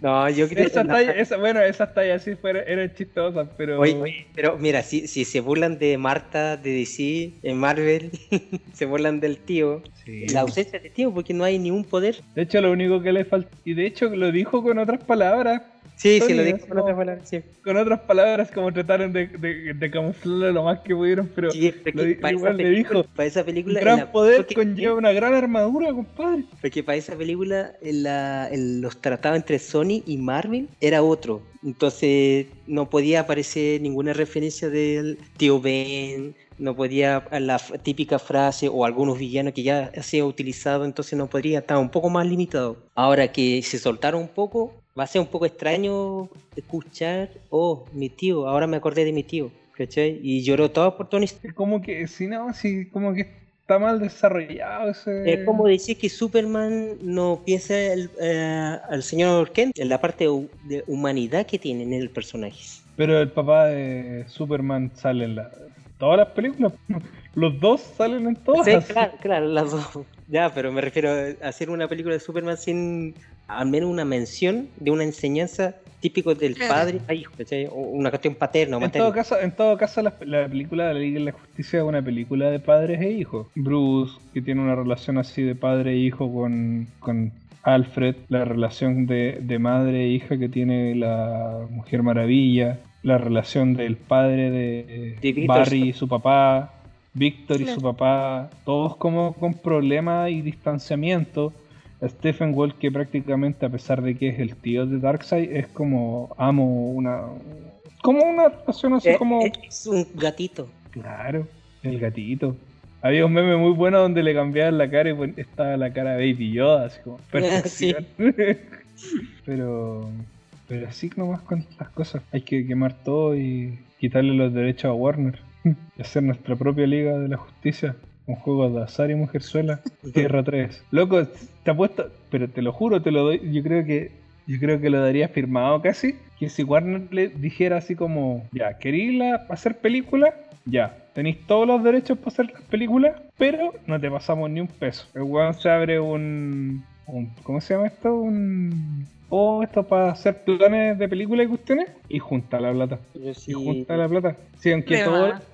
No, yo creo Esa que. talla, esa, bueno, esas tallas sí fueron, eran chistosas, pero. Oye, oye, pero mira, si, si se burlan de Marta, de DC, en Marvel, *laughs* se burlan del tío. Sí. La ausencia de tío, porque no hay ni un poder. De hecho, lo único que le falta. Y de hecho, lo dijo con otras palabras. Sí, sí, lo digo con otras palabras. Sí. Con otras palabras, como trataron de, de, de camuflarlo lo más que pudieron, pero. Sí, lo di- para, igual le dijo, para esa película. gran la- poder porque- conlleva una gran armadura, compadre. Porque para esa película en la- en los tratados entre Sony y Marvel era otro. Entonces no podía aparecer ninguna referencia del tío Ben, no podía la típica frase o algunos villanos que ya ha sido utilizado, entonces no podría estar un poco más limitado. Ahora que se soltaron un poco, va a ser un poco extraño escuchar, oh, mi tío, ahora me acordé de mi tío, ¿cachai? Y lloró todo por Tony Stark. Como que, si no, si como que está mal desarrollado ese. Es como decir que Superman no piensa el, eh, al señor Kent en la parte de humanidad que tiene en el personaje. Pero el papá de Superman sale en la... todas las películas. *laughs* Los dos salen en todas. Sí, claro, claro, las dos. Ya, pero me refiero a hacer una película de Superman sin al menos una mención de una enseñanza típico del Claro. padre a hijo, ¿cachai? O una cuestión paterna o En materna. todo caso, en todo caso la, la película de la Liga de la Justicia es una película de padres e hijos. Bruce, que tiene una relación así de padre e hijo con, con Alfred, la relación de, de madre e hija que tiene la Mujer Maravilla, la relación del padre de, Barry y su papá, Víctor y Claro. su papá, todos como con problemas y distanciamiento. Stephen Wall, que prácticamente a pesar de que es el tío de Darkseid, es como amo una... Como una relación así Eh, como... eh, es un gatito. Claro, el gatito. Había un meme muy bueno donde le cambiaban la cara y estaba la cara de Baby Yoda, así como *laughs* perfección. *laughs* pero, pero así nomás con las cosas. Hay que quemar todo y quitarle los derechos a Warner. *laughs* Y hacer nuestra propia Liga de la Justicia con juegos de azar y mujerzuela. Tierra 3. Loco, te apuesto, pero te lo juro, te lo doy. Yo creo que yo creo que lo daría firmado casi. Que si Warner le dijera así como, ya, ¿queréis hacer película? Ya, tenéis todos los derechos para hacer las películas, pero no te pasamos ni un peso. El weón se abre un, un- ¿Cómo se llama esto? Un. Oh, esto para hacer planes de películas y cuestiones. Y junta la plata. Y sí, junta la plata. Sí, aunque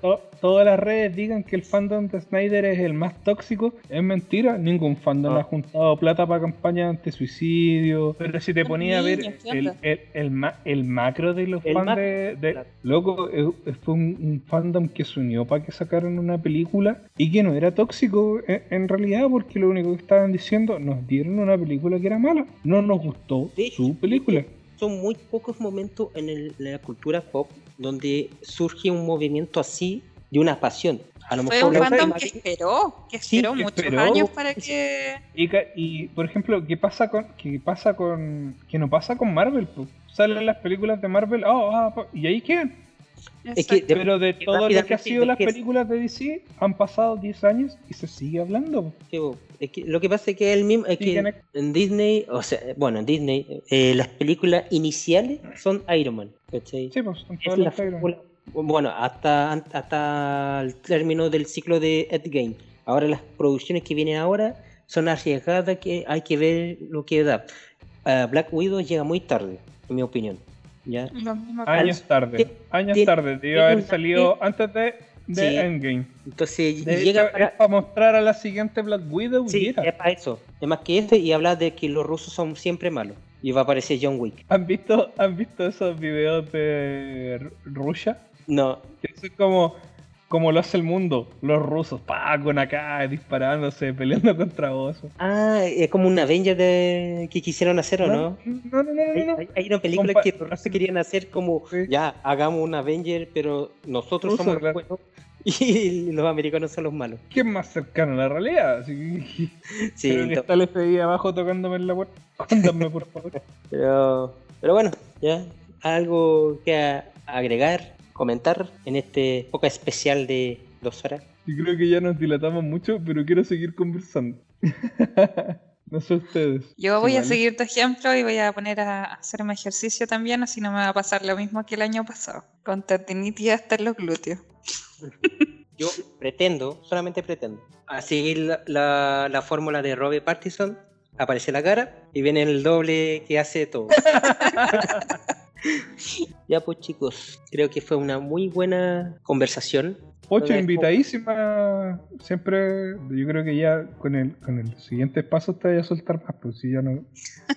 todo- todas las redes digan que el fandom de Snyder es el más tóxico, es mentira. Ningún fandom Ah. ha juntado plata para campañas anti-suicidio. Pero si te ponía a ver niños, ¿qué el, onda? el, el, ma- el macro de los fans macro, de, de- claro. Loco, eh, eh, fue un, un fandom que se unió para que sacaran una película y que no era tóxico en, en realidad, porque lo único que estaban diciendo, nos dieron una película que era mala. No nos gustó De hecho, su película. son muy pocos momentos en el- la cultura pop donde surge un movimiento así de una pasión. A lo Fue mejor un fandom que esperó, que Sí, esperó muchos esperó. años para que... Y, por ejemplo, ¿qué pasa con qué pasa con que no pasa con Marvel? Salen las películas de Marvel, oh, ah, pa- y ahí quedan. Es que de- Pero de todo lo que ha sido las películas de DC han pasado 10 años y se sigue hablando. Sí. Es que lo que pasa es que el mismo es que tiene- en Disney, o sea, bueno, en Disney eh, las películas iniciales son Iron Man, ¿cachai? Sí, pues son todas la las Iron Man. fórmula- bueno, hasta hasta el término del ciclo de Endgame. Ahora las producciones que vienen ahora son arriesgadas, que hay que ver lo que da. Ah, Black Widow llega muy tarde, en mi opinión. ¿Ya? Lo mismo que- Años tarde. Años tarde. Debió haber salido antes de, de Sí. Endgame. Entonces De llega hecho, para... es para mostrar a la siguiente Black Widow. Sí, es para eso. Es más que este y hablar de que los rusos son siempre malos. Y va a aparecer John Wick. ¿Han visto, ¿Han visto esos videos de Ru- Rusia? No, Que Eso es como, como lo hace el mundo. Los rusos, pa, con acá, disparándose, peleando *laughs* contra osos. Ah, es como un Avenger de... que quisieron hacer, ¿o no? No, no, no, no. Hay, no. hay- hay una película Compa- que los rusos querían hacer como, Sí. ya, hagamos un Avenger, pero nosotros Ruso, somos los buenos *laughs* y los americanos son los malos. ¿Qué es más cercano a la realidad? *laughs* Sí, creo que está el FBI abajo tocándome en la puerta. Ándame, por favor. pero, pero bueno, ya, algo que agregar, comentar en este poca especial de dos horas. Y creo que ya nos dilatamos mucho, pero quiero seguir conversando. *laughs* no sé ustedes. Yo voy a seguir tu ejemplo y voy a poner a hacerme ejercicio también, así no me va a pasar lo mismo que el año pasado, con tendinitis hasta en los glúteos. *laughs* Yo pretendo, solamente pretendo, a seguir la, la, la fórmula de Robert Partison, aparece la cara y viene el doble que hace todo. *laughs* *laughs* ya pues chicos, creo que fue una muy buena conversación. Dejo. invitadísima. Siempre, yo creo que ya con el, con el siguiente paso te voy a soltar más, pues si ya no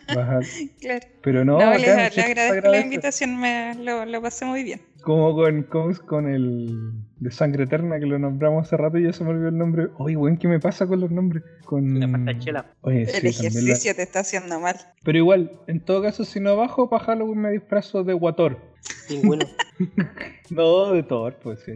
vas a... *laughs* Claro. Pero no, le, agradezco la invitación, me lo, lo pasé muy bien. Como con, con, con el de Sangre Eterna que lo nombramos hace rato y ya se me olvidó el nombre. Oye, weón, ¿qué me pasa con los nombres? Con... La pastachela. Oye, El sí, la- ejercicio te está haciendo mal. Pero igual, en todo caso, si no bajo, para Halloween me disfrazo de Wator. Ninguno. *laughs* No, de Thor, pues sí.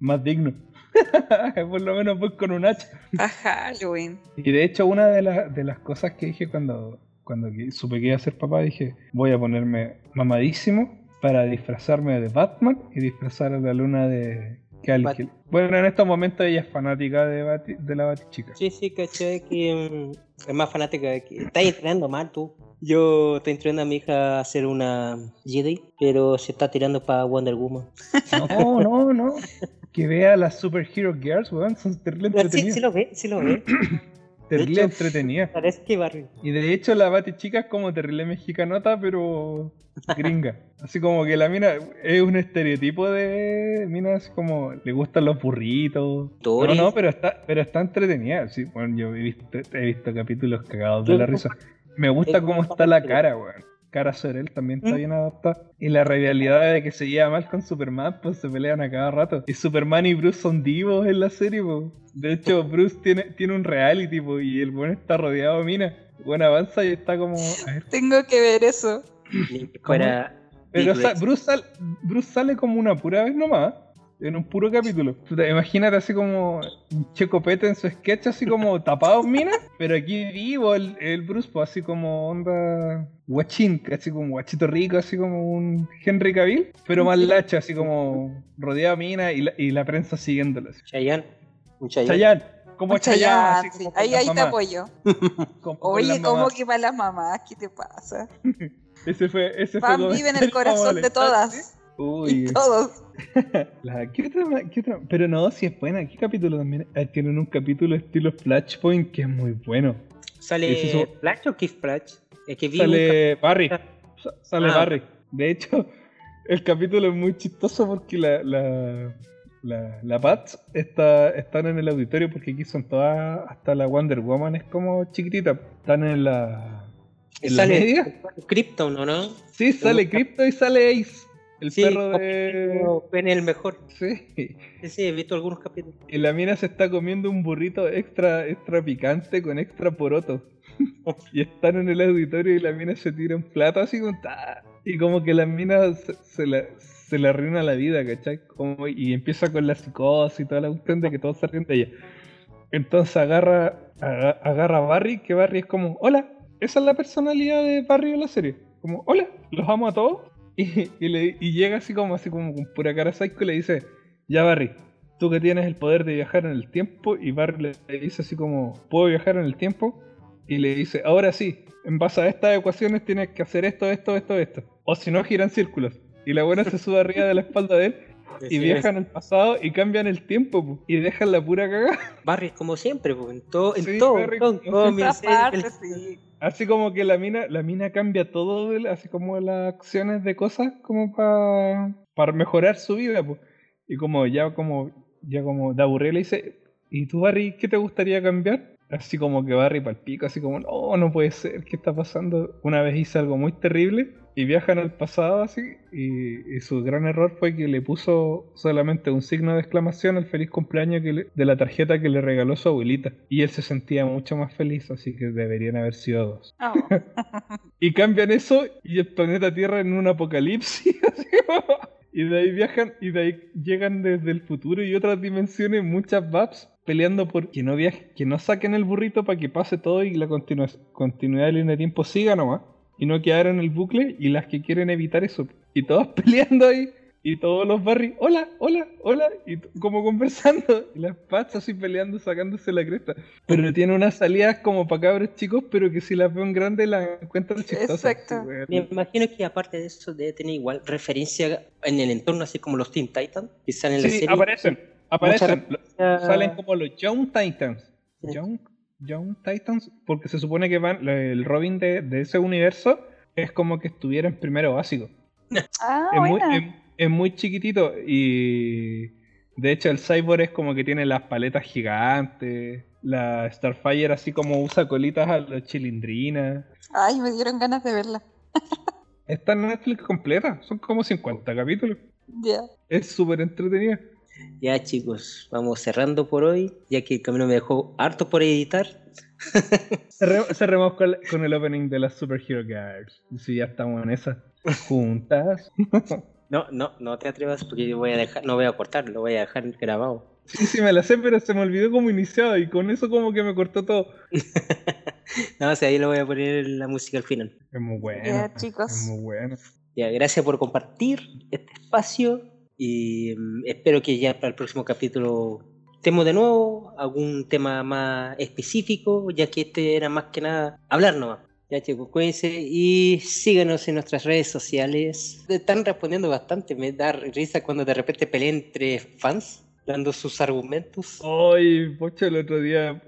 Más digno. *laughs* Por lo menos voy con un hacha. A Halloween. Y de hecho, una de, las de las cosas que dije cuando, cuando supe que iba a ser papá, dije, voy a ponerme mamadísimo para disfrazarme de Batman y disfrazar a la luna de Bat-. Bueno, en estos momentos ella es fanática de, Bati- de la Batichica. Sí, sí, caché que mm, es más fanática de que estás entrenando mal tú. Yo estoy entrenando a mi hija a hacer una Jedi, pero se está tirando para Wonder Woman. No, no, no. *laughs* Que vea las Superhero Girls, weón, son terrible Sí, sí lo ve, sí lo ve. *clears throat* terrible hecho-. Parece que barrio. Y de hecho la Batichica es como terrible mexicanota, pero gringa. Así como que la mina es un estereotipo de mina así como le gustan los burritos. No, no, pero está, pero está entretenida. Sí, bueno, yo he visto, he visto capítulos cagados de la risa. Me gusta cómo como está la cara, weón. Cara Sorel también está ¿Mm? bien adaptada. Y la rivalidad de que se lleva mal con Superman, pues se pelean a cada rato. Y Superman y Bruce son divos en la serie, pues. De hecho, Bruce tiene, tiene un reality, pues, y el buen está rodeado de minas. El buen avanza y está como. A ver. Tengo que ver eso. Fuera. Pero. Bruce, sal- Bruce sale como una pura vez nomás. En un puro capítulo. Imagínate así como un Checopete en su sketch, así como *laughs* tapados minas. Pero aquí vivo el, el Bruce, pues así como onda guachín, así como guachito rico, así como un Henry Cavill. Pero más lacha, así como rodeado de minas y la, y la prensa siguiéndolo. así. Chayanne. Chayanne. Chayanne, como Chayanne, sí. como Ahí, ahí te apoyo. *laughs* como Oye, ¿cómo que para las mamás? ¿Qué te pasa? *laughs* Ese fue, ese fue vive en el corazón de todas. Uy, Y todos. *laughs* La- ¿qué otra qué otra? Pero no, si es buena. ¿Qué capítulo también? Ah, tienen un capítulo estilo Flashpoint que es muy bueno. ¿Sale es Flash o Kid Flash? Es que vi un Sale Barry. Sa- Sale Ah. Barry. De hecho, el capítulo es muy chistoso porque la, la, la, la Pats está, están en el auditorio porque aquí son todas, hasta la Wonder Woman es como chiquitita. Están en la... ¿En la sale media? Krypton, ¿o no? Sí, sale Crypto y sale Ace. El Sí, perro de... en el mejor. Sí. Sí, sí, he visto algunos capítulos. Y la mina se está comiendo un burrito extra, extra picante con extra poroto. *laughs* y están en el auditorio y la mina se tira un plato así ta. Y como que la mina se, se la, se le arruina la vida, ¿cachai? Como, y empieza con la psicosis y toda la cuestión de que todos se ríen de ella. Entonces agarra, aga- agarra a Barry, que Barry es como, hola, esa es la personalidad de Barry en la serie. Como, hola, los amo a todos. Y, y le, y llega así como, así como con pura cara psycho y le dice, ya Barry, tú que tienes el poder de viajar en el tiempo. Y Barry le, dice así como, ¿puedo viajar en el tiempo? Y le dice, ahora sí, en base a estas ecuaciones tienes que hacer esto, esto, esto, esto. O si no, gira en círculos. Y la buena se sube arriba de la espalda de él y viajan al pasado y cambian el tiempo po, y dejan la pura cagada. *laughs* Barry es como siempre, en todo, en Sí, todo, Barry todo, como todo, En todas partes, sí. Así como que la mina, la mina cambia todo, así como las acciones de cosas como para para mejorar su vida, pues. Y como ya como ya como aburrido le dice, ¿y tú Barry qué te gustaría cambiar? Así como que Barry pal pico, así como, no, no puede ser, ¿qué está pasando? Una vez hice algo muy terrible y viajan al pasado así y, y su gran error fue que le puso solamente un signo de exclamación al feliz cumpleaños que le- de la tarjeta que le regaló su abuelita. Y él se sentía mucho más feliz, así que deberían haber sido dos. Oh. *laughs* Y cambian eso y el planeta Tierra en un apocalipsis. *laughs* así como- y de ahí viajan y de ahí llegan desde el futuro y otras dimensiones muchas VAPs peleando por que no viaje, que no saquen el burrito para que pase todo y la continuidad de línea de tiempo siga nomás. Y no quedar en el bucle y las que quieren evitar eso. Y todos *laughs* peleando ahí. Y todos los Barry, hola, hola, hola, y como conversando, *laughs* y las Pats así peleando, sacándose la cresta. Pero tiene unas salidas como para cabros chicos, pero que si las ven grandes las encuentran chistosas. Exacto. Me imagino que aparte de eso debe tener igual referencia en el entorno, así como los Teen Titans, que salen en la Sí, serie. aparecen, aparecen. Mucha Salen como los Young Titans. Sí. Young, Young Titans, porque se supone que van, el Robin de, de ese universo es como que estuviera en primero básico. *laughs* Ah, es, muy, es muy chiquitito y de hecho el Cyborg es como que tiene las paletas gigantes. La Starfire así como usa colitas a la chilindrina. Ay, me dieron ganas de verla. Está en Netflix completa, son como 50 capítulos. Ya. Es súper entretenida. Ya chicos, vamos cerrando por hoy, ya que el camino me dejó harto por editar. *laughs* Cerre- Cerremos con, con el opening de las Superhero Girls. Si ya estamos en esa. Juntas. *laughs* No, no, no te atrevas porque yo voy a dejar, no voy a cortar, lo voy a dejar grabado. Sí, sí, me la sé, pero se me olvidó cómo iniciaba y con eso como que me cortó todo. *laughs* no, o sea, ahí le voy a poner la música al final. Es muy bueno. Ya, chicos. Es muy bueno. Ya, gracias por compartir este espacio y mm, espero que ya para el próximo capítulo estemos de nuevo, algún tema más específico, ya que este era más que nada hablar nomás. Ya chicos, cuídense y síganos en nuestras redes sociales. Están respondiendo bastante, me da risa cuando de repente pelean entre fans, dando sus argumentos. Ay, pocho, el otro día.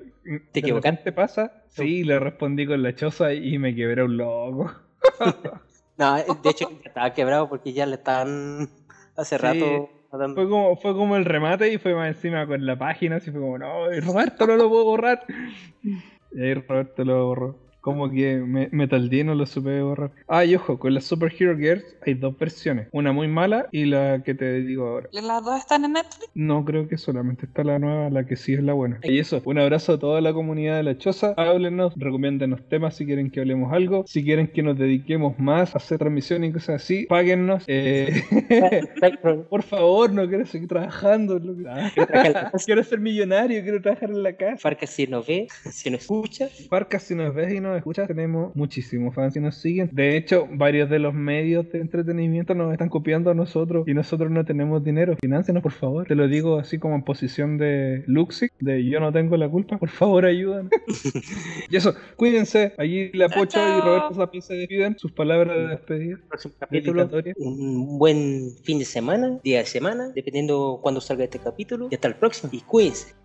¿Te equivocaste? ¿Te pasa? Sí, le respondí con la choza y me quebré un loco. *laughs* No, de hecho *laughs* estaba quebrado porque ya le estaban hace Sí. rato. Fue como, fue como el remate y fue más encima con la página, así fue como, no, Roberto no lo puedo borrar. *laughs* Y ahí Roberto lo borró. Como que me, me tardé no lo supe borrar. Ah, y ojo, con las Superhero Girls hay dos versiones. Una muy mala y la que te digo ahora. ¿Y ¿Las dos están en Netflix? No creo que solamente está la nueva, la que sí es la buena. Y eso, un abrazo a toda la comunidad de la choza. Háblenos, recomiéndenos temas si quieren que hablemos algo. Si quieren que nos dediquemos más a hacer transmisiones y cosas así, páguennos. Eh, *laughs* por favor, no quiero seguir trabajando. Ah, *laughs* quiero ser millonario, quiero trabajar en la casa. Farca si nos ve, si nos escucha, Farca, si nos ves y nos escuchas, tenemos muchísimos fans y nos siguen. De hecho, varios de los medios de entretenimiento nos están copiando a nosotros y nosotros no tenemos dinero. Financienos, por favor. Te lo digo así como en posición de Luxic, de yo no tengo la culpa. Por favor, ayúdanos. *laughs* y eso, cuídense. Allí la Chao, Pocha y. Roberto Sapi se despiden. Sus palabras de despedida. próximo capítulo, un buen fin de semana, día de semana, dependiendo cuándo salga este capítulo. Y hasta el próximo. Y cuídense.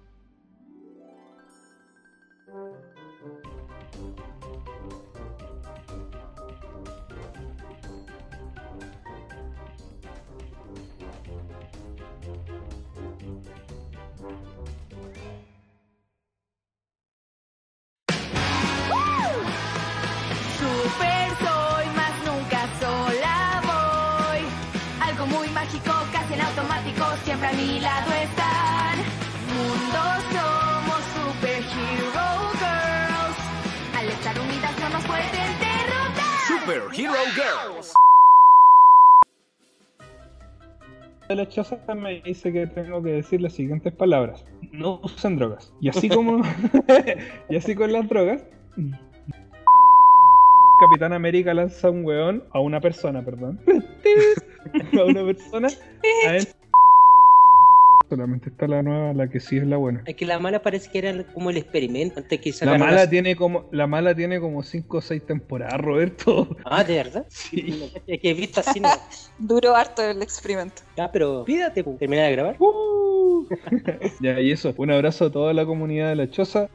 Mi lado están. Mundos somos superhero girls. Al estar unidas no nos pueden derrotar. Superhero Girls. la choza me dice que tengo que decir las siguientes palabras. No usen drogas. Y así como... *laughs* y así con las drogas... Capitán América lanza un weón a una persona, perdón. *laughs* a una persona. A él. Solamente está la nueva, la que sí es la buena. Es que la mala parece que era como el experimento antes que La mala las- tiene como la mala tiene como 5 o 6 temporadas, Roberto. Ah, ¿de verdad? *laughs* Sí. Es que he visto así, no. *laughs* Duró harto el experimento. Ah, pero pídate, pu, terminar de grabar. Uh. *laughs* ya, y eso. Un abrazo a toda la comunidad de la choza.